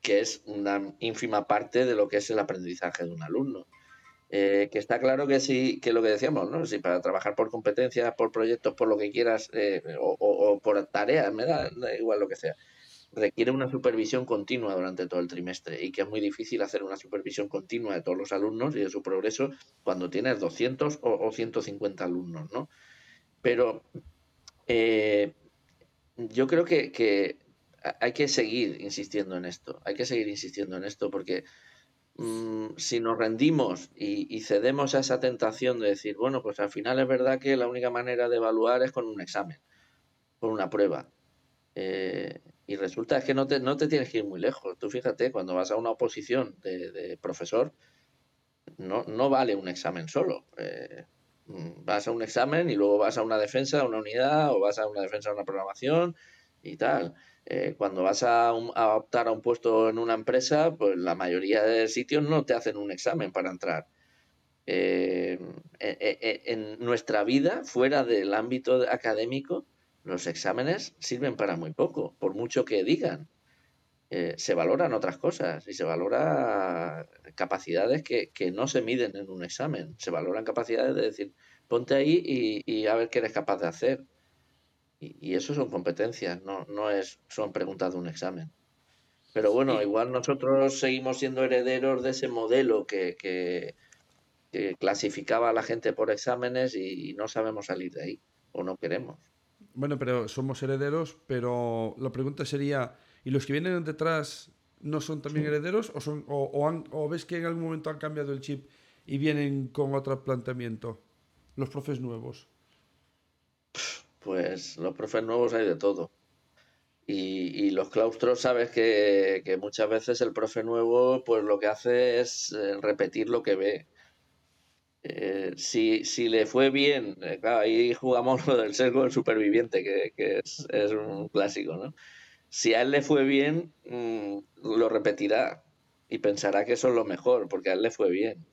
que es una ínfima parte de lo que es el aprendizaje de un alumno. Eh, que está claro que sí, que lo que decíamos, ¿no? Si para trabajar por competencias, por proyectos, por lo que quieras, eh, o, por tareas, me da, igual lo que sea, requiere una supervisión continua durante todo el trimestre y que es muy difícil hacer una supervisión continua de todos los alumnos y de su progreso cuando tienes 200 o, o 150 alumnos, ¿no? Pero eh, yo creo que, hay que seguir insistiendo en esto, hay que seguir insistiendo en esto porque mm, si nos rendimos y, cedemos a esa tentación de decir, bueno, pues al final es verdad que la única manera de evaluar es con un examen, con una prueba. Eh, y resulta que no te, no te tienes que ir muy lejos. Tú fíjate, cuando vas a una oposición de, profesor, no, no, vale un examen solo. Eh, vas a un examen y luego vas a una defensa, a una unidad, o vas a una defensa, a una programación y tal. Eh, cuando vas a, optar a un puesto en una empresa, pues la mayoría de sitios no te hacen un examen para entrar. Eh, en nuestra vida, fuera del ámbito académico, los exámenes sirven para muy poco, por mucho que digan. se valoran otras cosas y se valora capacidades que, no se miden en un examen. Se valoran capacidades de decir, ponte ahí y, a ver qué eres capaz de hacer. Y, eso son competencias, no, no es, son preguntas de un examen. Pero bueno, igual nosotros seguimos siendo herederos de ese modelo que, que, clasificaba a la gente por exámenes y no sabemos salir de ahí, o no queremos. Bueno, pero somos herederos, pero la pregunta sería, ¿y los que vienen detrás no son también herederos o, son, o, ves que en algún momento han cambiado el chip y vienen con otro planteamiento? Los profes nuevos. Pues los profes nuevos hay de todo. Y, los claustros, sabes que, muchas veces el profe nuevo, pues lo que hace es eh, repetir lo que ve. Eh, si, le fue bien, eh, claro, ahí jugamos lo del sesgo del superviviente, que, es, un clásico, ¿no? si a él le fue bien, mm, lo repetirá y pensará que eso es lo mejor, porque a él le fue bien.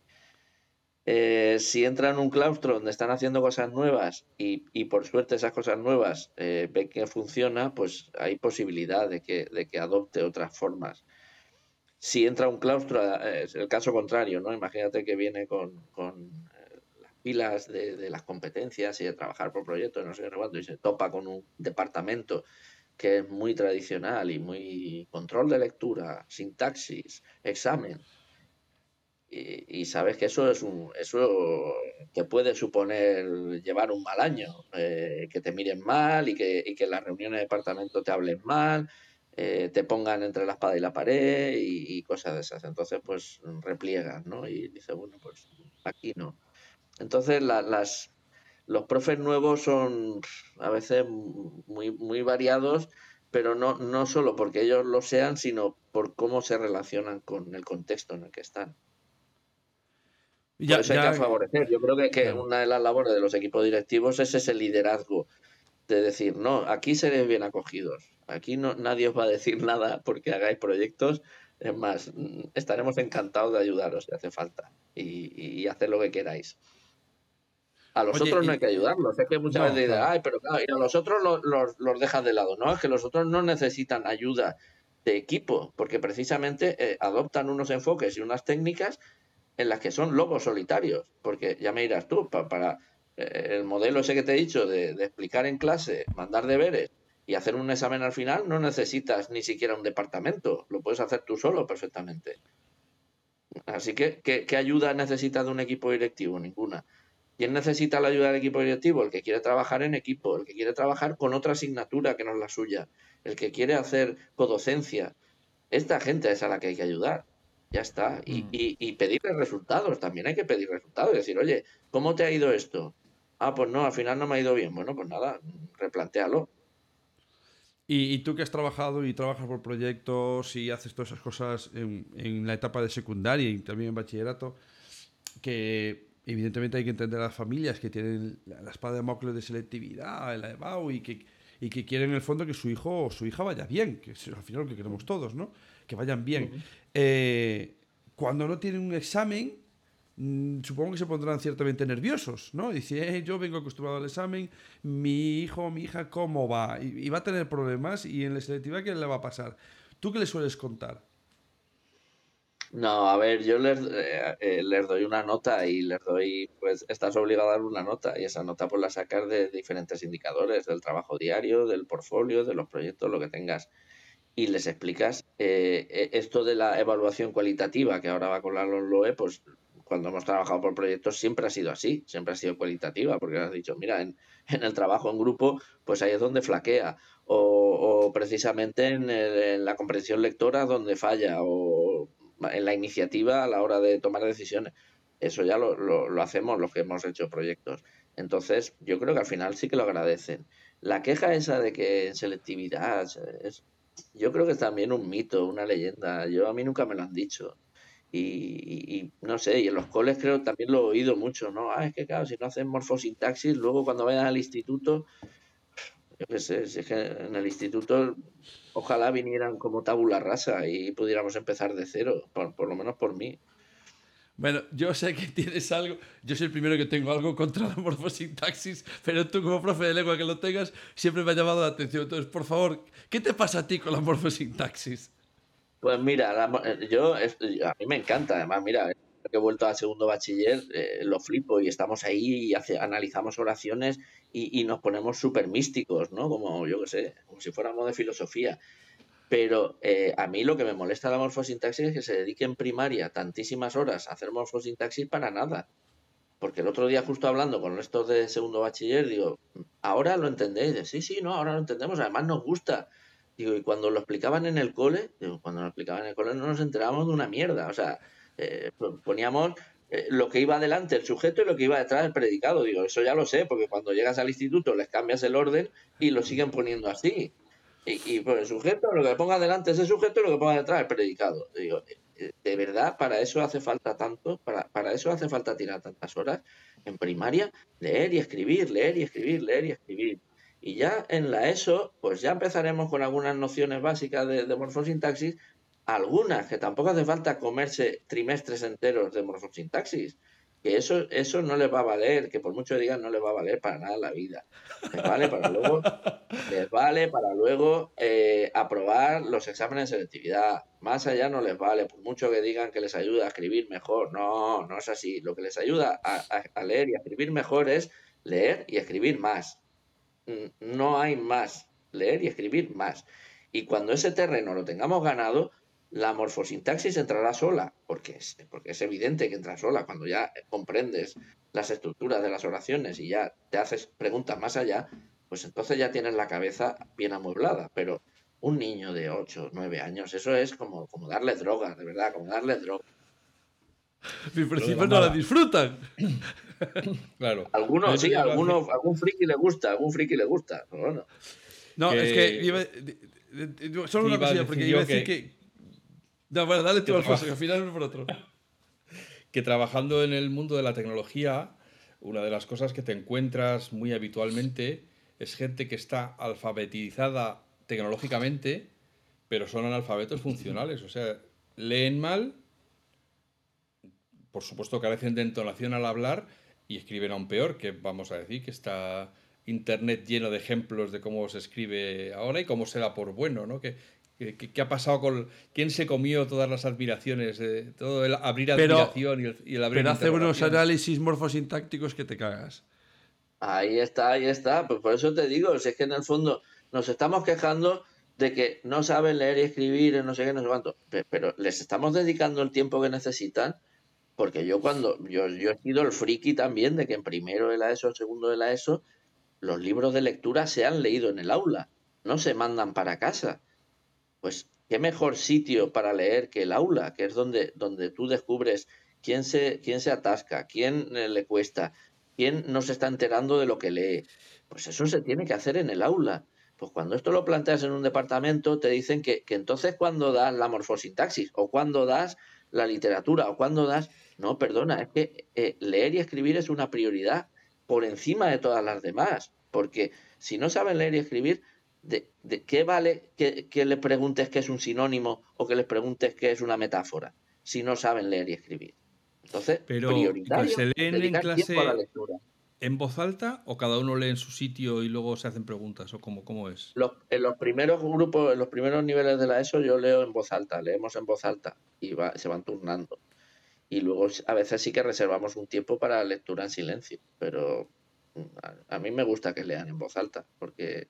Eh, si entra en un claustro donde están haciendo cosas nuevas y, por suerte esas cosas nuevas eh, ve que funciona, pues hay posibilidad de que, de que adopte otras formas. Si entra un claustro, eh, es el caso contrario, ¿no? Imagínate que viene con, pilas de, las competencias y de trabajar por proyectos, no sé qué y se topa con un departamento que es muy tradicional y muy control de lectura, sintaxis, examen. Y, sabes que eso es un eso que puede suponer llevar un mal año, eh, que te miren mal y que, y que en las reuniones de departamento te hablen mal, eh, te pongan entre la espada y la pared y, cosas de esas. Entonces, pues repliegas, ¿no? Y dice, bueno, pues aquí no. Entonces, las, los profes nuevos son a veces muy, muy variados, pero no, no solo porque ellos lo sean, sino por cómo se relacionan con el contexto en el que están. Ya, por eso hay que favorecer. Yo creo que, que una de las labores de los equipos directivos es ese liderazgo de decir, no, aquí seréis bien acogidos, aquí no, nadie os va a decir nada porque hagáis proyectos, es más, estaremos encantados de ayudaros si hace falta y, y hacer lo que queráis. A los otros no hay que ayudarlos. Es que muchas veces dicen, ay, pero claro, y a los otros los, los, dejas de lado. No, es que los otros no necesitan ayuda de equipo, porque precisamente eh, adoptan unos enfoques y unas técnicas en las que son lobos solitarios. Porque ya me dirás tú, para, eh, el modelo ese que te he dicho de, de, explicar en clase, mandar deberes y hacer un examen al final, no necesitas ni siquiera un departamento. Lo puedes hacer tú solo perfectamente. Así que, ¿qué, qué ayuda necesitas de un equipo directivo? Ninguna. ¿Quién necesita la ayuda del equipo directivo? El que quiere trabajar en equipo, el que quiere trabajar con otra asignatura que no es la suya, el que quiere hacer codocencia. Esta gente es a la que hay que ayudar. Ya está. Y, mm. y, pedirle resultados, también hay que pedir resultados. Decir, oye, ¿cómo te ha ido esto? Ah, pues no, al final no me ha ido bien. Bueno, pues nada, replantéalo. Y, tú que has trabajado y trabajas por proyectos y haces todas esas cosas en, en la etapa de secundaria y también en bachillerato, que evidentemente hay que entender a las familias que tienen la, espada de Mocles de selectividad, la EBAU, y que, y que quieren en el fondo que su hijo o su hija vaya bien, que es al final lo que queremos todos, ¿no? Que vayan bien. Eh, cuando no tienen un examen, supongo que se pondrán ciertamente nerviosos, ¿no? Dice, eh, yo vengo acostumbrado al examen, mi hijo o mi hija, ¿cómo va? Y, va a tener problemas y en la selectividad, ¿qué le va a pasar? ¿Tú qué le sueles contar? No, a ver, yo les, eh, eh, les doy una nota y les doy, pues estás obligado a dar una nota y esa nota pues la sacas de diferentes indicadores, del trabajo diario, del portfolio, de los proyectos, lo que tengas. Y les explicas eh, esto de la evaluación cualitativa que ahora va con la LOE, pues cuando hemos trabajado por proyectos siempre ha sido así, siempre ha sido cualitativa, porque has dicho, mira, en, el trabajo en grupo, pues ahí es donde flaquea, o, o precisamente en, en, la comprensión lectora donde falla, o en la iniciativa a la hora de tomar decisiones. Eso ya lo, lo, hacemos los que hemos hecho proyectos. Entonces, yo creo que al final sí que lo agradecen. La queja esa de que en selectividad es, yo creo que es también un mito, una leyenda. Yo a mí nunca me lo han dicho. Y, no sé, y en los coles creo también lo he oído mucho, ¿no? Ah, es que claro, si no hacen morfosintaxis, luego cuando vayan al instituto, yo qué sé, si es que en el instituto ojalá vinieran como tabula rasa y pudiéramos empezar de cero, por, lo menos por mí. Bueno, yo sé que tienes algo, yo soy el primero que tengo algo contra la morfosintaxis, pero tú como profe de lengua que lo tengas, siempre me ha llamado la atención. Entonces, por favor, ¿qué te pasa a ti con la morfosintaxis? Pues mira, yo, a mí me encanta, además, mira, que he vuelto al segundo bachiller, eh, lo flipo y estamos ahí y hace, analizamos oraciones y, nos ponemos súper místicos, ¿no? Como yo qué sé, como si fuéramos de filosofía. Pero eh, a mí lo que me molesta la morfosintaxis es que se dedique en primaria tantísimas horas a hacer morfosintaxis para nada. Porque el otro día, justo hablando con estos de segundo bachiller, digo, ahora lo entendéis. sí, sí, no, ahora lo entendemos, además nos gusta. Digo, y cuando lo explicaban en el cole, cuando lo explicaban en el cole no nos enterábamos de una mierda. O sea, eh, poníamos eh, lo que iba adelante el sujeto y lo que iba detrás el predicado. Digo, eso ya lo sé, porque cuando llegas al instituto les cambias el orden y lo siguen poniendo así. Y, y pues el sujeto, lo que ponga adelante ese sujeto y lo que ponga detrás el predicado. Digo, eh, de verdad, para eso hace falta tanto, para, para eso hace falta tirar tantas horas en primaria, leer y escribir, leer y escribir, leer y escribir. Y ya en la ESO, pues ya empezaremos con algunas nociones básicas de, de morfosintaxis, algunas, que tampoco hace falta comerse trimestres enteros de morfosintaxis. que eso, eso no les va a valer, que por mucho que digan no les va a valer para nada la vida. Les vale para luego, les vale para luego eh, aprobar los exámenes de selectividad. Más allá no les vale, por mucho que digan que les ayuda a escribir mejor. No, no es así. Lo que les ayuda a leer y a escribir mejor es leer y escribir más. No hay más. Leer y escribir más. Y cuando ese terreno lo tengamos ganado, la morfosintaxis entrará sola, porque es, porque es evidente que entra sola cuando ya comprendes las estructuras de las oraciones y ya te haces preguntas más allá, pues entonces ya tienes la cabeza bien amueblada. Pero un niño de 8, 9 años, eso es como, como darle droga, de verdad, como darle droga. Mi principio no la disfrutan. claro. Algunos sí, algunos, algún friki le gusta, algún friki le gusta. bueno. No, es que solo una cosilla, porque iba a decir que no, bueno, dale tú, Alfonso, que al final por otro. que trabajando en el mundo de la tecnología, una de las cosas que te encuentras muy habitualmente es gente que está alfabetizada tecnológicamente, pero son analfabetos funcionales. O sea, leen mal, por supuesto carecen de entonación al hablar y escriben aún peor, que vamos a decir que está Internet lleno de ejemplos de cómo se escribe ahora y cómo se da por bueno, ¿no? Que, ¿Qué, ha pasado con quién se comió todas las admiraciones, de, todo el abrir admiración y, el, y el abrir Pero hace unos análisis morfosintácticos que te cagas. Ahí está, ahí está. Pues por eso te digo, si es que en el fondo nos estamos quejando de que no saben leer y escribir, no sé qué, no sé cuánto. Pero les estamos dedicando el tiempo que necesitan. Porque yo cuando, yo, yo he sido el friki también de que en primero de la ESO, segundo de la ESO, los libros de lectura se han leído en el aula, no se mandan para casa pues qué mejor sitio para leer que el aula, que es donde, donde tú descubres quién se, quién se atasca, quién eh, le cuesta, quién no se está enterando de lo que lee. Pues eso se tiene que hacer en el aula. Pues cuando esto lo planteas en un departamento, te dicen que, entonces cuando das la morfosintaxis, o cuando das la literatura, o cuando das... No, perdona, es que eh, leer y escribir es una prioridad por encima de todas las demás. Porque si no saben leer y escribir, de, qué vale que, le preguntes qué es un sinónimo o que les preguntes qué es una metáfora si no saben leer y escribir. Entonces, Pero, prioritario, ¿se leen en clase en voz alta o cada uno lee en su sitio y luego se hacen preguntas o cómo, cómo es? en los primeros grupos, en los primeros niveles de la ESO yo leo en voz alta, leemos en voz alta y se van turnando. Y luego a veces sí que reservamos un tiempo para lectura en silencio, pero a mí me gusta que lean en voz alta porque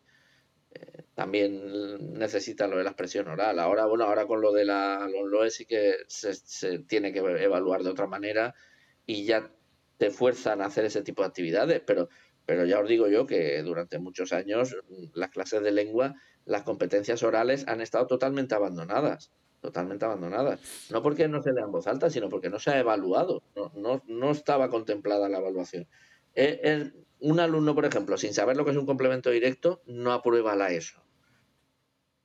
también necesita lo de la expresión oral. Ahora, bueno, ahora con lo de la los sí que se, tiene que evaluar de otra manera y ya te fuerzan a hacer ese tipo de actividades, pero, pero ya os digo yo que durante muchos años las clases de lengua, las competencias orales han estado totalmente abandonadas, totalmente abandonadas. No porque no se lean voz alta, sino porque no se ha evaluado, no, no, no estaba contemplada la evaluación. Es, un alumno, por ejemplo, sin saber lo que es un complemento directo, no aprueba la ESO.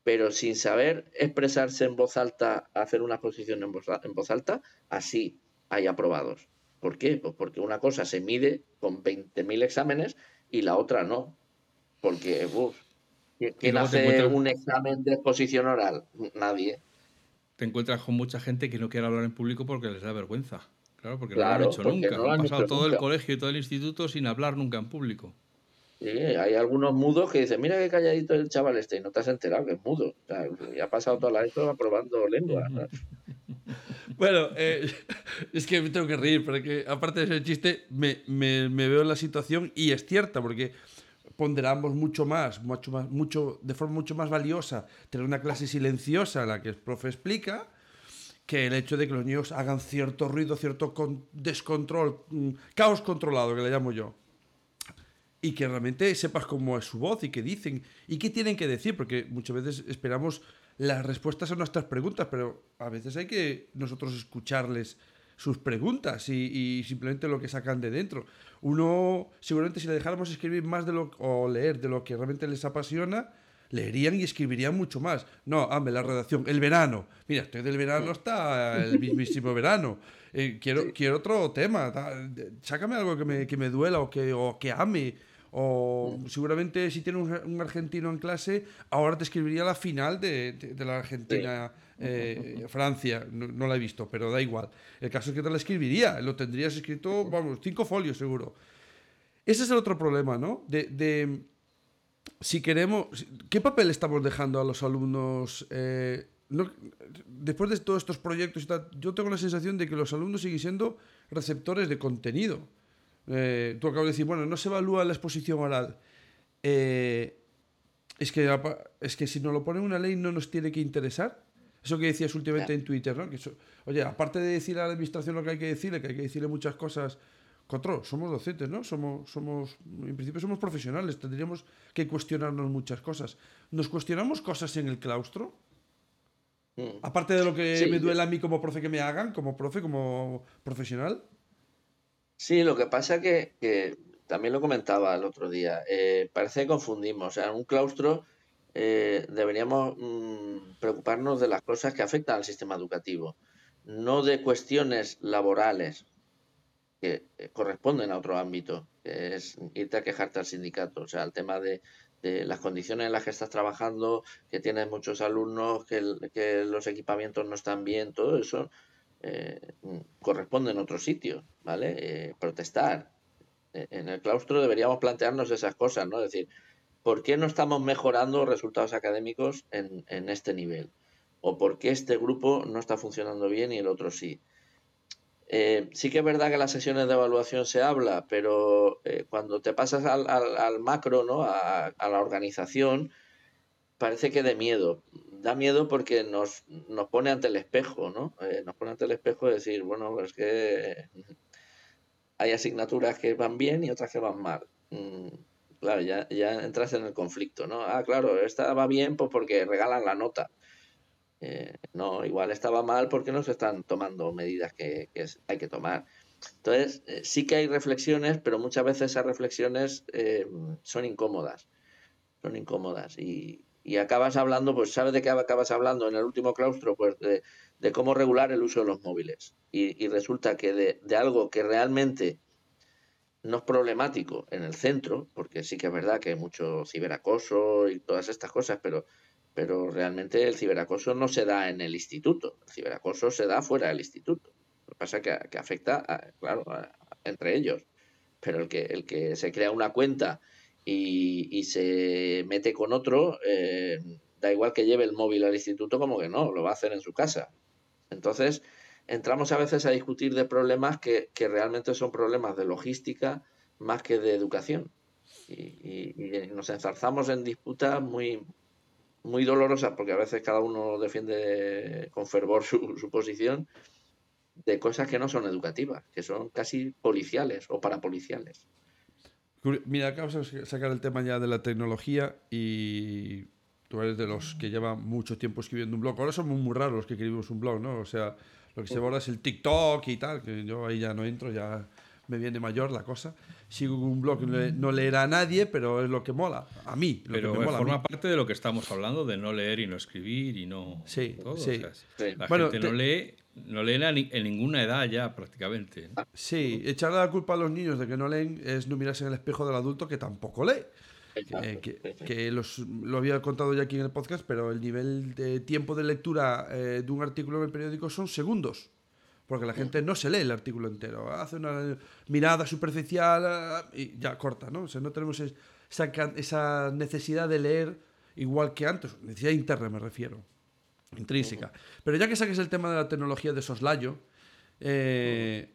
Pero sin saber expresarse en voz alta, hacer una exposición en voz, alta, así hay aprobados. ¿Por qué? Pues porque una cosa se mide con 20.000 exámenes y la otra no. Porque, uff, ¿quién hace un examen de exposición oral? Nadie. Te encuentras con mucha gente que no quiere hablar en público porque les da vergüenza. Claro, porque no lo han hecho nunca. han pasado todo el colegio y todo el instituto sin hablar nunca en público. Sí, hay algunos mudos que dicen, mira qué calladito el chaval este, y no te has enterado que es mudo. O sea, ya ha pasado toda la vida aprobando lengua. Bueno, eh, es que me tengo que reír, porque aparte de ese chiste, me, me, me, veo en la situación y es cierta, porque ponderamos mucho más, mucho más, mucho, de forma mucho más valiosa, tener una clase silenciosa en la que el profe explica, que el hecho de que los niños hagan cierto ruido, cierto descontrol, mm, caos controlado, que le llamo yo. Y que realmente sepas cómo es su voz y qué dicen y qué tienen que decir, porque muchas veces esperamos las respuestas a nuestras preguntas, pero a veces hay que nosotros escucharles sus preguntas y, simplemente lo que sacan de dentro. Uno, seguramente si le dejáramos escribir más de lo, o leer de lo que realmente les apasiona, leerían y escribirían mucho más. No, hazme la redacción. El verano. Mira, estoy del verano hasta el mismísimo verano. Eh, quiero, quiero otro tema. Sácame algo que me, que me duela o que, o que ame. O seguramente si tiene un, argentino en clase, ahora te escribiría la final de, la Argentina-Francia. Eh, no, la he visto, pero da igual. El caso es que te la escribiría, lo tendrías escrito, vamos, cinco folios seguro. Ese es el otro problema, ¿no? De, si queremos, ¿qué papel estamos dejando a los alumnos? Eh, después de todos estos proyectos, yo tengo la sensación de que los alumnos siguen siendo receptores de contenido. Eh, tú acabas de decir, bueno, no se evalúa la exposición oral. Eh, es, que, es que si nos lo pone una ley no nos tiene que interesar. Eso que decías últimamente en Twitter, ¿no? Que oye, aparte de decir a la administración lo que hay que decirle, que hay que decirle muchas cosas, control, somos docentes, ¿no? Somos, somos, en principio somos profesionales, tendríamos que cuestionarnos muchas cosas. ¿Nos cuestionamos cosas en el claustro? Mm. Aparte de lo que me duele a mí como profe que me hagan, como profe, como profesional. Sí, lo que pasa que, que también lo comentaba el otro día, eh, parece que confundimos. O sea, en un claustro eh, deberíamos mm, preocuparnos de las cosas que afectan al sistema educativo, no de cuestiones laborales que eh, corresponden a otro ámbito, que es irte a quejarte al sindicato. O sea, el tema de, las condiciones en las que estás trabajando, que tienes muchos alumnos, que, que los equipamientos no están bien, todo eso eh, corresponde en otro sitio, ¿vale? Eh, protestar. E, en el claustro deberíamos plantearnos esas cosas, ¿no? Es decir, ¿por qué no estamos mejorando resultados académicos en, este nivel? ¿O por qué este grupo no está funcionando bien y el otro sí? Eh, sí que es verdad que las sesiones de evaluación se habla, pero cuando te pasas al, macro, ¿no? A, la organización, parece que de miedo da miedo porque nos, nos pone ante el espejo, ¿no? Eh, nos pone ante el espejo de decir, bueno, es que hay asignaturas que van bien y otras que van mal. Mm, claro, ya, ya entras en el conflicto, ¿no? Ah, claro, esta va bien pues porque regalan la nota. Eh, no, igual estaba mal porque no se están tomando medidas que, hay que tomar. Entonces, eh, sí que hay reflexiones, pero muchas veces esas reflexiones son incómodas. Son incómodas. Y, y acabas hablando, pues ¿sabes de qué acabas hablando en el último claustro? Pues de, cómo regular el uso de los móviles. Y, resulta que de, algo que realmente no es problemático en el centro, porque sí que es verdad que hay mucho ciberacoso y todas estas cosas, pero, pero realmente el ciberacoso no se da en el instituto, el ciberacoso se da fuera del instituto. Lo que pasa es que, afecta, claro, entre ellos. Pero el que, el que se crea una cuenta y, se mete con otro, eh, da igual que lleve el móvil al instituto como que no, lo va a hacer en su casa. Entonces, entramos a veces a discutir de problemas que, realmente son problemas de logística más que de educación. Y, nos enzarzamos en disputas muy, muy dolorosas, porque a veces cada uno defiende con fervor su, su posición, de cosas que no son educativas, que son casi policiales o parapoliciales. Mira, acabas de sacar el tema ya de la tecnología y tú eres de los que llevan mucho tiempo escribiendo un blog. Ahora somos muy raros los que escribimos un blog, ¿no? O sea, lo que se ahora es el TikTok y tal, que yo ahí ya no entro, ya me viene mayor la cosa. Sigo un blog que no leerá a nadie, pero es lo que mola. A mí. pero forma parte de lo que estamos hablando, de no leer y no escribir y no. Sí, sí. La gente no lee no leen en ninguna edad ya prácticamente. Sí, echarle la culpa a los niños de que no leen es no mirarse en el espejo del adulto que tampoco lee. que, los, lo había contado ya aquí en el podcast, pero el nivel de tiempo de lectura eh, de un artículo en el periódico son segundos. Porque la gente no se lee el artículo entero. Hace una mirada superficial eh, y ya corta, ¿no? O sea, no tenemos esa, esa necesidad de leer igual que antes. Necesidad interna me refiero intrínseca. Pero ya que saques el tema de la tecnología de soslayo, eh,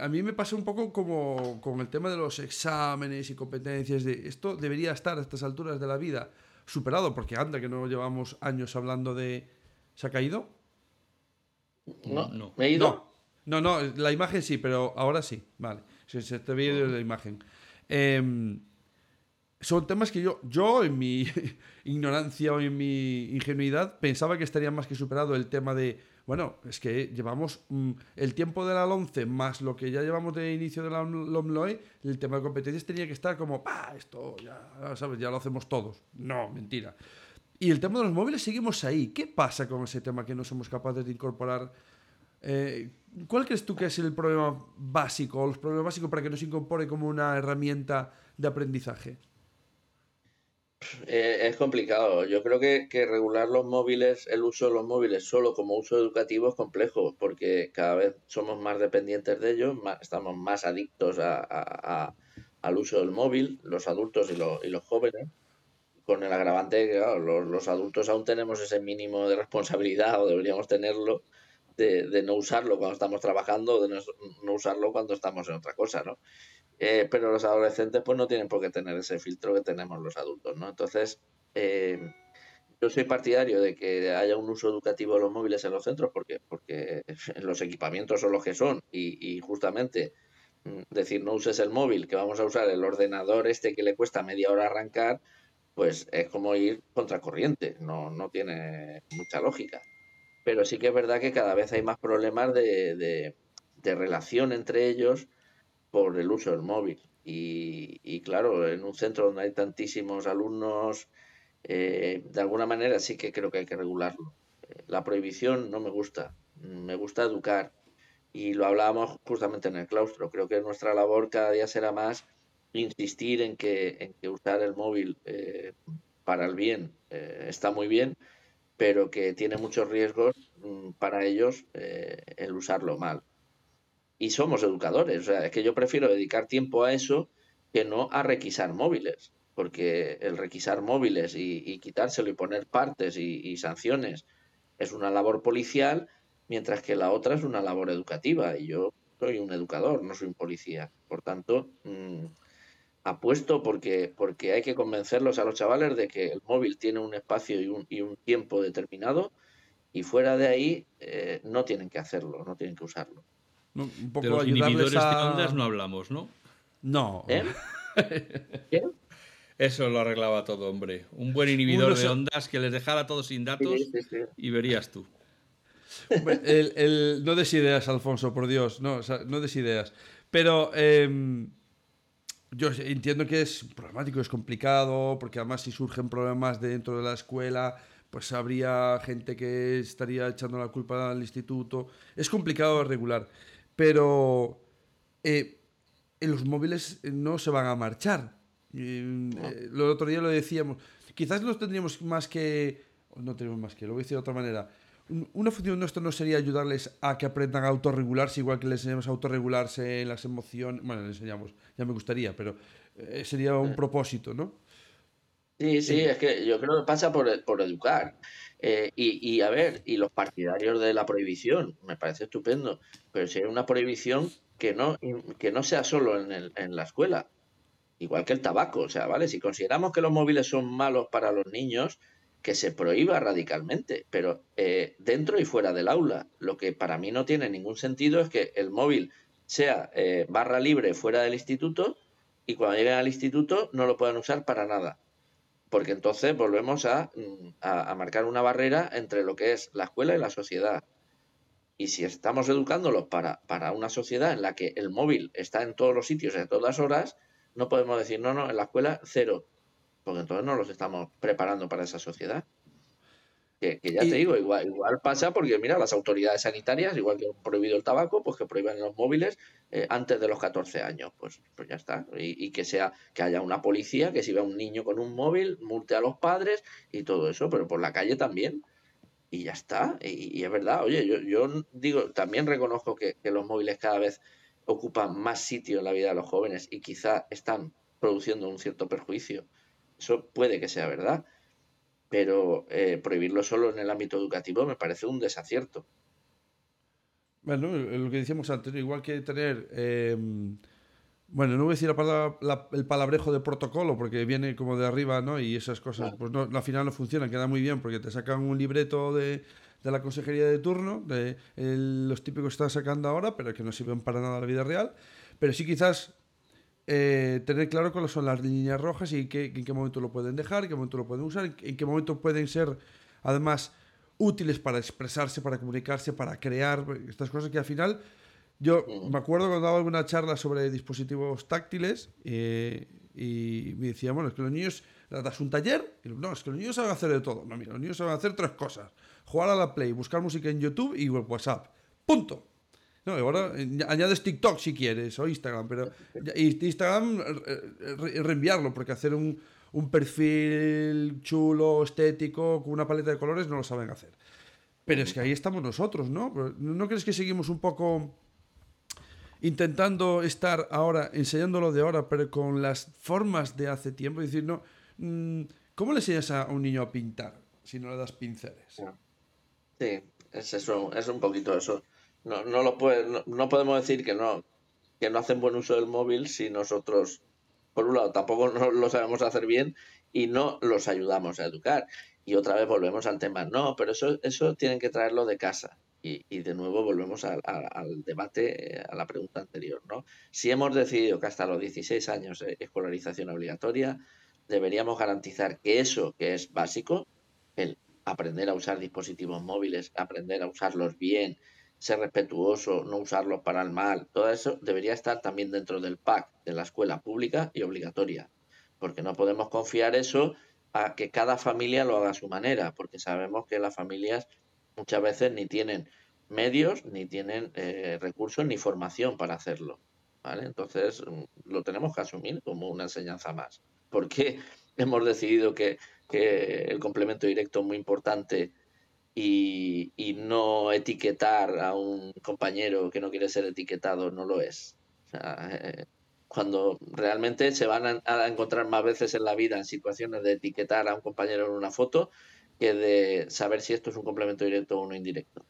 a mí me pasa un poco como con el tema de los exámenes y competencias. De, esto debería estar a estas alturas de la vida superado, porque anda que no llevamos años hablando de... ¿Se ha caído? No, no. ¿Me he ido? No, no, la imagen sí, pero ahora sí. Vale, se, se te ve la imagen. Eh, son temas que yo, yo en mi ignorancia o en mi ingenuidad pensaba que estaría más que superado el tema de, bueno, es que llevamos mm, el tiempo de la 11 más lo que ya llevamos de inicio de la LOMLOE, el tema de competencias tenía que estar como. Esto ya, ¿sabes? Ya lo hacemos todos. No, mentira. Y el tema de los móviles seguimos ahí. ¿Qué pasa con ese tema que no somos capaces de incorporar? Eh, ¿Cuál crees tú que es el problema básico, o los problemas básicos para que nos incorpore como una herramienta de aprendizaje? Eh, es complicado. Yo creo que, regular los móviles, el uso de los móviles solo como uso educativo es complejo, porque cada vez somos más dependientes de ellos, estamos más adictos al uso del móvil, los adultos y, los jóvenes, con el agravante que los, adultos aún tenemos ese mínimo de responsabilidad o deberíamos tenerlo de, no usarlo cuando estamos trabajando de no, usarlo cuando estamos en otra cosa, ¿no? Eh, pero los adolescentes pues no tienen por qué tener ese filtro que tenemos los adultos, ¿no? Entonces, eh, yo soy partidario de que haya un uso educativo de los móviles en los centros porque, porque los equipamientos son los que son y, justamente mm, decir no uses el móvil, que vamos a usar el ordenador este que le cuesta media hora arrancar, pues es como ir contracorriente, no, no tiene mucha lógica. Pero sí que es verdad que cada vez hay más problemas de, de relación entre ellos por el uso del móvil. Y, claro, en un centro donde hay tantísimos alumnos, eh, de alguna manera sí que creo que hay que regularlo. La prohibición no me gusta, me gusta educar. Y lo hablábamos justamente en el claustro. Creo que nuestra labor cada día será más insistir en que, en que usar el móvil eh, para el bien eh, está muy bien, pero que tiene muchos riesgos mm, para ellos el usarlo mal y somos educadores. O sea, es que yo prefiero dedicar tiempo a eso que no a requisar móviles, porque el requisar móviles y, quitárselo y poner partes y, sanciones es una labor policial, mientras que la otra es una labor educativa. Y yo soy un educador, no soy un policía. Por tanto, mm, apuesto porque, porque hay que convencerlos a los chavales de que el móvil tiene un espacio y un, y un tiempo determinado y fuera de ahí eh, no tienen que hacerlo, no tienen que usarlo. Un poco de los inhibidores de ondas no hablamos, ¿no? No. ¿Eh? Eso lo arreglaba todo, hombre. Un buen inhibidor de ondas que les dejara todo sin datos y verías tú. no des ideas, Alfonso, por Dios. No, no des ideas. Pero em, yo entiendo que es problemático, es complicado, porque además si surgen problemas dentro de la escuela, pues habría gente que estaría echando la culpa al instituto. Es complicado regular pero eh, en los móviles no se van a marchar. el eh, otro día lo decíamos. Quizás no tendríamos más que. No tenemos más que, lo voy a decir de otra manera. Una función nuestra no sería ayudarles a que aprendan a autorregularse, igual que les enseñamos a autorregularse en las emociones. Bueno, les enseñamos, ya me gustaría, pero eh, sería un propósito, ¿no? Sí, sí, es que yo creo que pasa por, por educar. Eh, y, a ver, y los partidarios de la prohibición, me parece estupendo, pero si hay una prohibición que no, que no sea solo en, el, en la escuela, igual que el tabaco, o sea, ¿vale? Si consideramos que los móviles son malos para los niños, que se prohíba radicalmente, pero eh, dentro y fuera del aula. Lo que para mí no tiene ningún sentido es que el móvil sea eh, barra libre fuera del instituto y cuando lleguen al instituto no lo puedan usar para nada porque entonces volvemos mm, a, marcar una barrera entre lo que es la escuela y la sociedad. Y si estamos educándolos para, para una sociedad en la que el móvil está en todos los sitios, a todas horas, no podemos decir, no, no, en la escuela cero, porque entonces no los estamos preparando para esa sociedad. Que, ya te digo, igual, igual pasa porque, mira, las autoridades sanitarias, igual que han prohibido el tabaco, pues que prohíban los móviles eh, antes de los 14 años. Pues, pues ya está. Y, que sea, que haya una policía que si ve a un niño con un móvil, multe a los padres y todo eso, pero por la calle también. Y ya está. Y, es verdad, oye, yo, yo digo, también reconozco que, que los móviles cada vez ocupan más sitio en la vida de los jóvenes y quizá están produciendo un cierto perjuicio. Eso puede que sea verdad pero eh, prohibirlo solo en el ámbito educativo me parece un desacierto. Bueno, lo que decíamos antes, igual que tener, em, bueno, no voy a decir el palabrejo de protocolo porque viene como de arriba, ¿no? Y esas cosas, pues no, al final no funcionan, queda muy bien porque te sacan un libreto de, de la consejería de turno, de los típicos que están sacando ahora, pero que no sirven para nada a la vida real. Pero sí quizás eh, tener claro cuáles son las líneas rojas y qué, en qué momento lo pueden dejar, en qué momento lo pueden usar, en qué momento pueden ser además útiles para expresarse, para comunicarse, para crear estas cosas que al final yo me acuerdo cuando daba alguna charla sobre dispositivos táctiles eh, y me decían, bueno, es que los niños das un taller y no, es que los niños saben hacer de todo. No, mira, los niños saben hacer tres cosas. Jugar a la Play, buscar música en YouTube y WhatsApp. Punto. No, ahora añades TikTok si quieres, o Instagram, pero Instagram reenviarlo, porque hacer un, un perfil chulo, estético, con una paleta de colores, no lo saben hacer. Pero es que ahí estamos nosotros, ¿no? ¿No crees que seguimos un poco intentando estar ahora, enseñándolo de ahora, pero con las formas de hace tiempo? Es decir, no, mm, ¿cómo le enseñas a un niño a pintar si no le das pinceles? Sí, es eso, es un poquito eso. No, no, lo puede, no, podemos decir que no, que no hacen buen uso del móvil si nosotros, por un lado, tampoco lo sabemos hacer bien y no los ayudamos a educar. Y otra vez volvemos al tema, no, pero eso, eso tienen que traerlo de casa. Y, y de nuevo volvemos al debate, eh, a la pregunta anterior, ¿no? Si hemos decidido que hasta los 16 años de escolarización obligatoria, deberíamos garantizar que eso que es básico, el aprender a usar dispositivos móviles, aprender a usarlos bien, ser respetuoso, no usarlos para el mal, todo eso debería estar también dentro del PAC de la escuela pública y obligatoria, porque no podemos confiar eso a que cada familia lo haga a su manera, porque sabemos que las familias muchas veces ni tienen medios, ni tienen eh, recursos, ni formación para hacerlo. ¿vale? Entonces lo tenemos que asumir como una enseñanza más. Porque hemos decidido que el complemento directo es muy importante y, no etiquetar a un compañero que no quiere ser etiquetado no lo es. Eh, cuando realmente se van a, encontrar más veces en la vida en situaciones de etiquetar a un compañero en una foto que de saber si esto es un complemento directo o uno indirecto.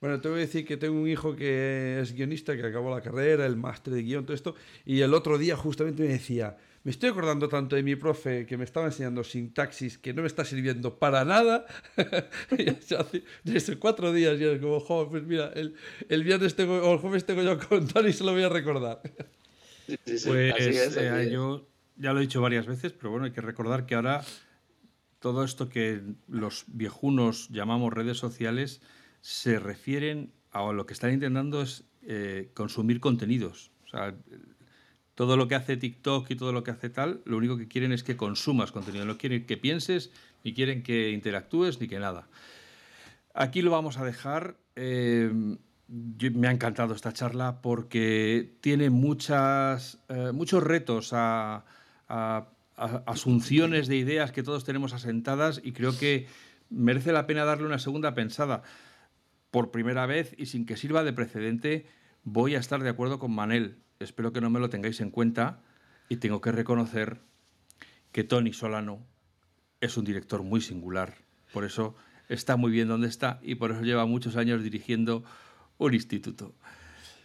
Bueno, te voy a decir que tengo un hijo que es guionista, que acabó la carrera, el máster de guion, todo esto, y el otro día justamente me decía, me estoy acordando tanto de mi profe que me estaba enseñando sintaxis que no me está sirviendo para nada. Desde cuatro días ya es como, joder, pues mira, el, el viernes tengo, o el jueves tengo yo con Tony y se lo voy a recordar. pues eh, yo ya lo he dicho varias veces, pero bueno, hay que recordar que ahora todo esto que los viejunos llamamos redes sociales se refieren a lo que están intentando es eh, consumir contenidos. O sea, todo lo que hace TikTok y todo lo que hace tal, lo único que quieren es que consumas contenido. No quieren que pienses, ni quieren que interactúes, ni que nada. Aquí lo vamos a dejar. Eh, me ha encantado esta charla porque tiene muchas, eh, muchos retos a, asunciones de ideas que todos tenemos asentadas y creo que merece la pena darle una segunda pensada. Por primera vez y sin que sirva de precedente, voy a estar de acuerdo con Manel espero que no me lo tengáis en cuenta y tengo que reconocer que Tony Solano es un director muy singular. Por eso está muy bien donde está y por eso lleva muchos años dirigiendo un instituto.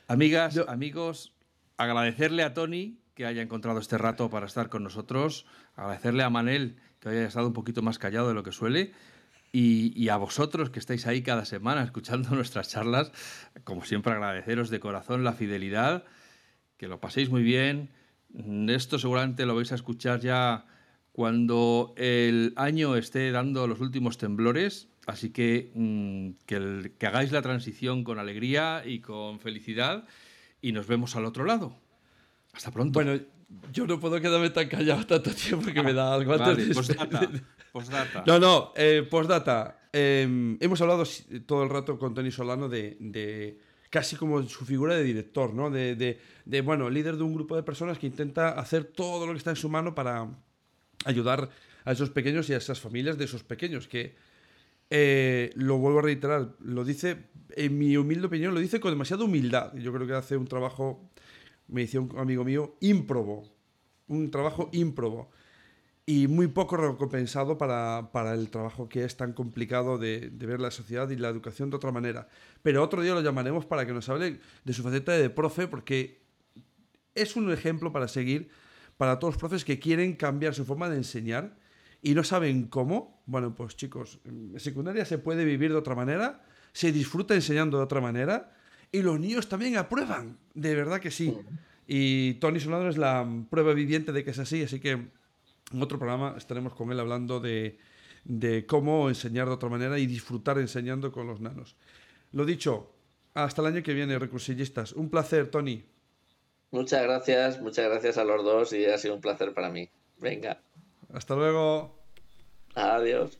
Amigas, amigos, agradecerle a Tony que haya encontrado este rato para estar con nosotros, agradecerle a Manel que haya estado un poquito más callado de lo que suele y, y, a vosotros que estáis ahí cada semana escuchando nuestras charlas, como siempre agradeceros de corazón la fidelidad que lo paséis muy bien. Esto seguramente lo vais a escuchar ya cuando el año esté dando los últimos temblores, así que mm, que, que hagáis la transición con alegría y con felicidad y nos vemos al otro lado. Hasta pronto. Bueno, yo no puedo quedarme tan callado tanto tiempo que me da algo antes postdata, postdata. No, no, eh, postdata. Em, hemos hablado todo el rato con Tony Solano de casi como su figura de director, ¿no? De, de, de, bueno, líder de un grupo de personas que intenta hacer todo lo que está en su mano para ayudar a esos pequeños y a esas familias de esos pequeños, que eh, lo vuelvo a reiterar, lo dice, en mi humilde opinión, lo dice con demasiada humildad. Yo creo que hace un trabajo, me decía un amigo mío, ímprobo, un trabajo ímprobo y muy poco recompensado para, para, el trabajo que es tan complicado de, de, ver la sociedad y la educación de otra manera. Pero otro día lo llamaremos para que nos hable de su faceta de profe, porque es un ejemplo para seguir para todos los profes que quieren cambiar su forma de enseñar y no saben cómo. Bueno, pues chicos, en secundaria se puede vivir de otra manera, se disfruta enseñando de otra manera y los niños también aprueban, de verdad que sí. Y Tony Solano es la prueba viviente de que es así, así que en otro programa estaremos con él hablando de, de cómo enseñar de otra manera y disfrutar enseñando con los nanos. Lo dicho, hasta el año que viene, recursillistas. Un placer, Tony. Muchas gracias, muchas gracias a los dos y ha sido un placer para mí. Venga. Hasta luego. Adiós.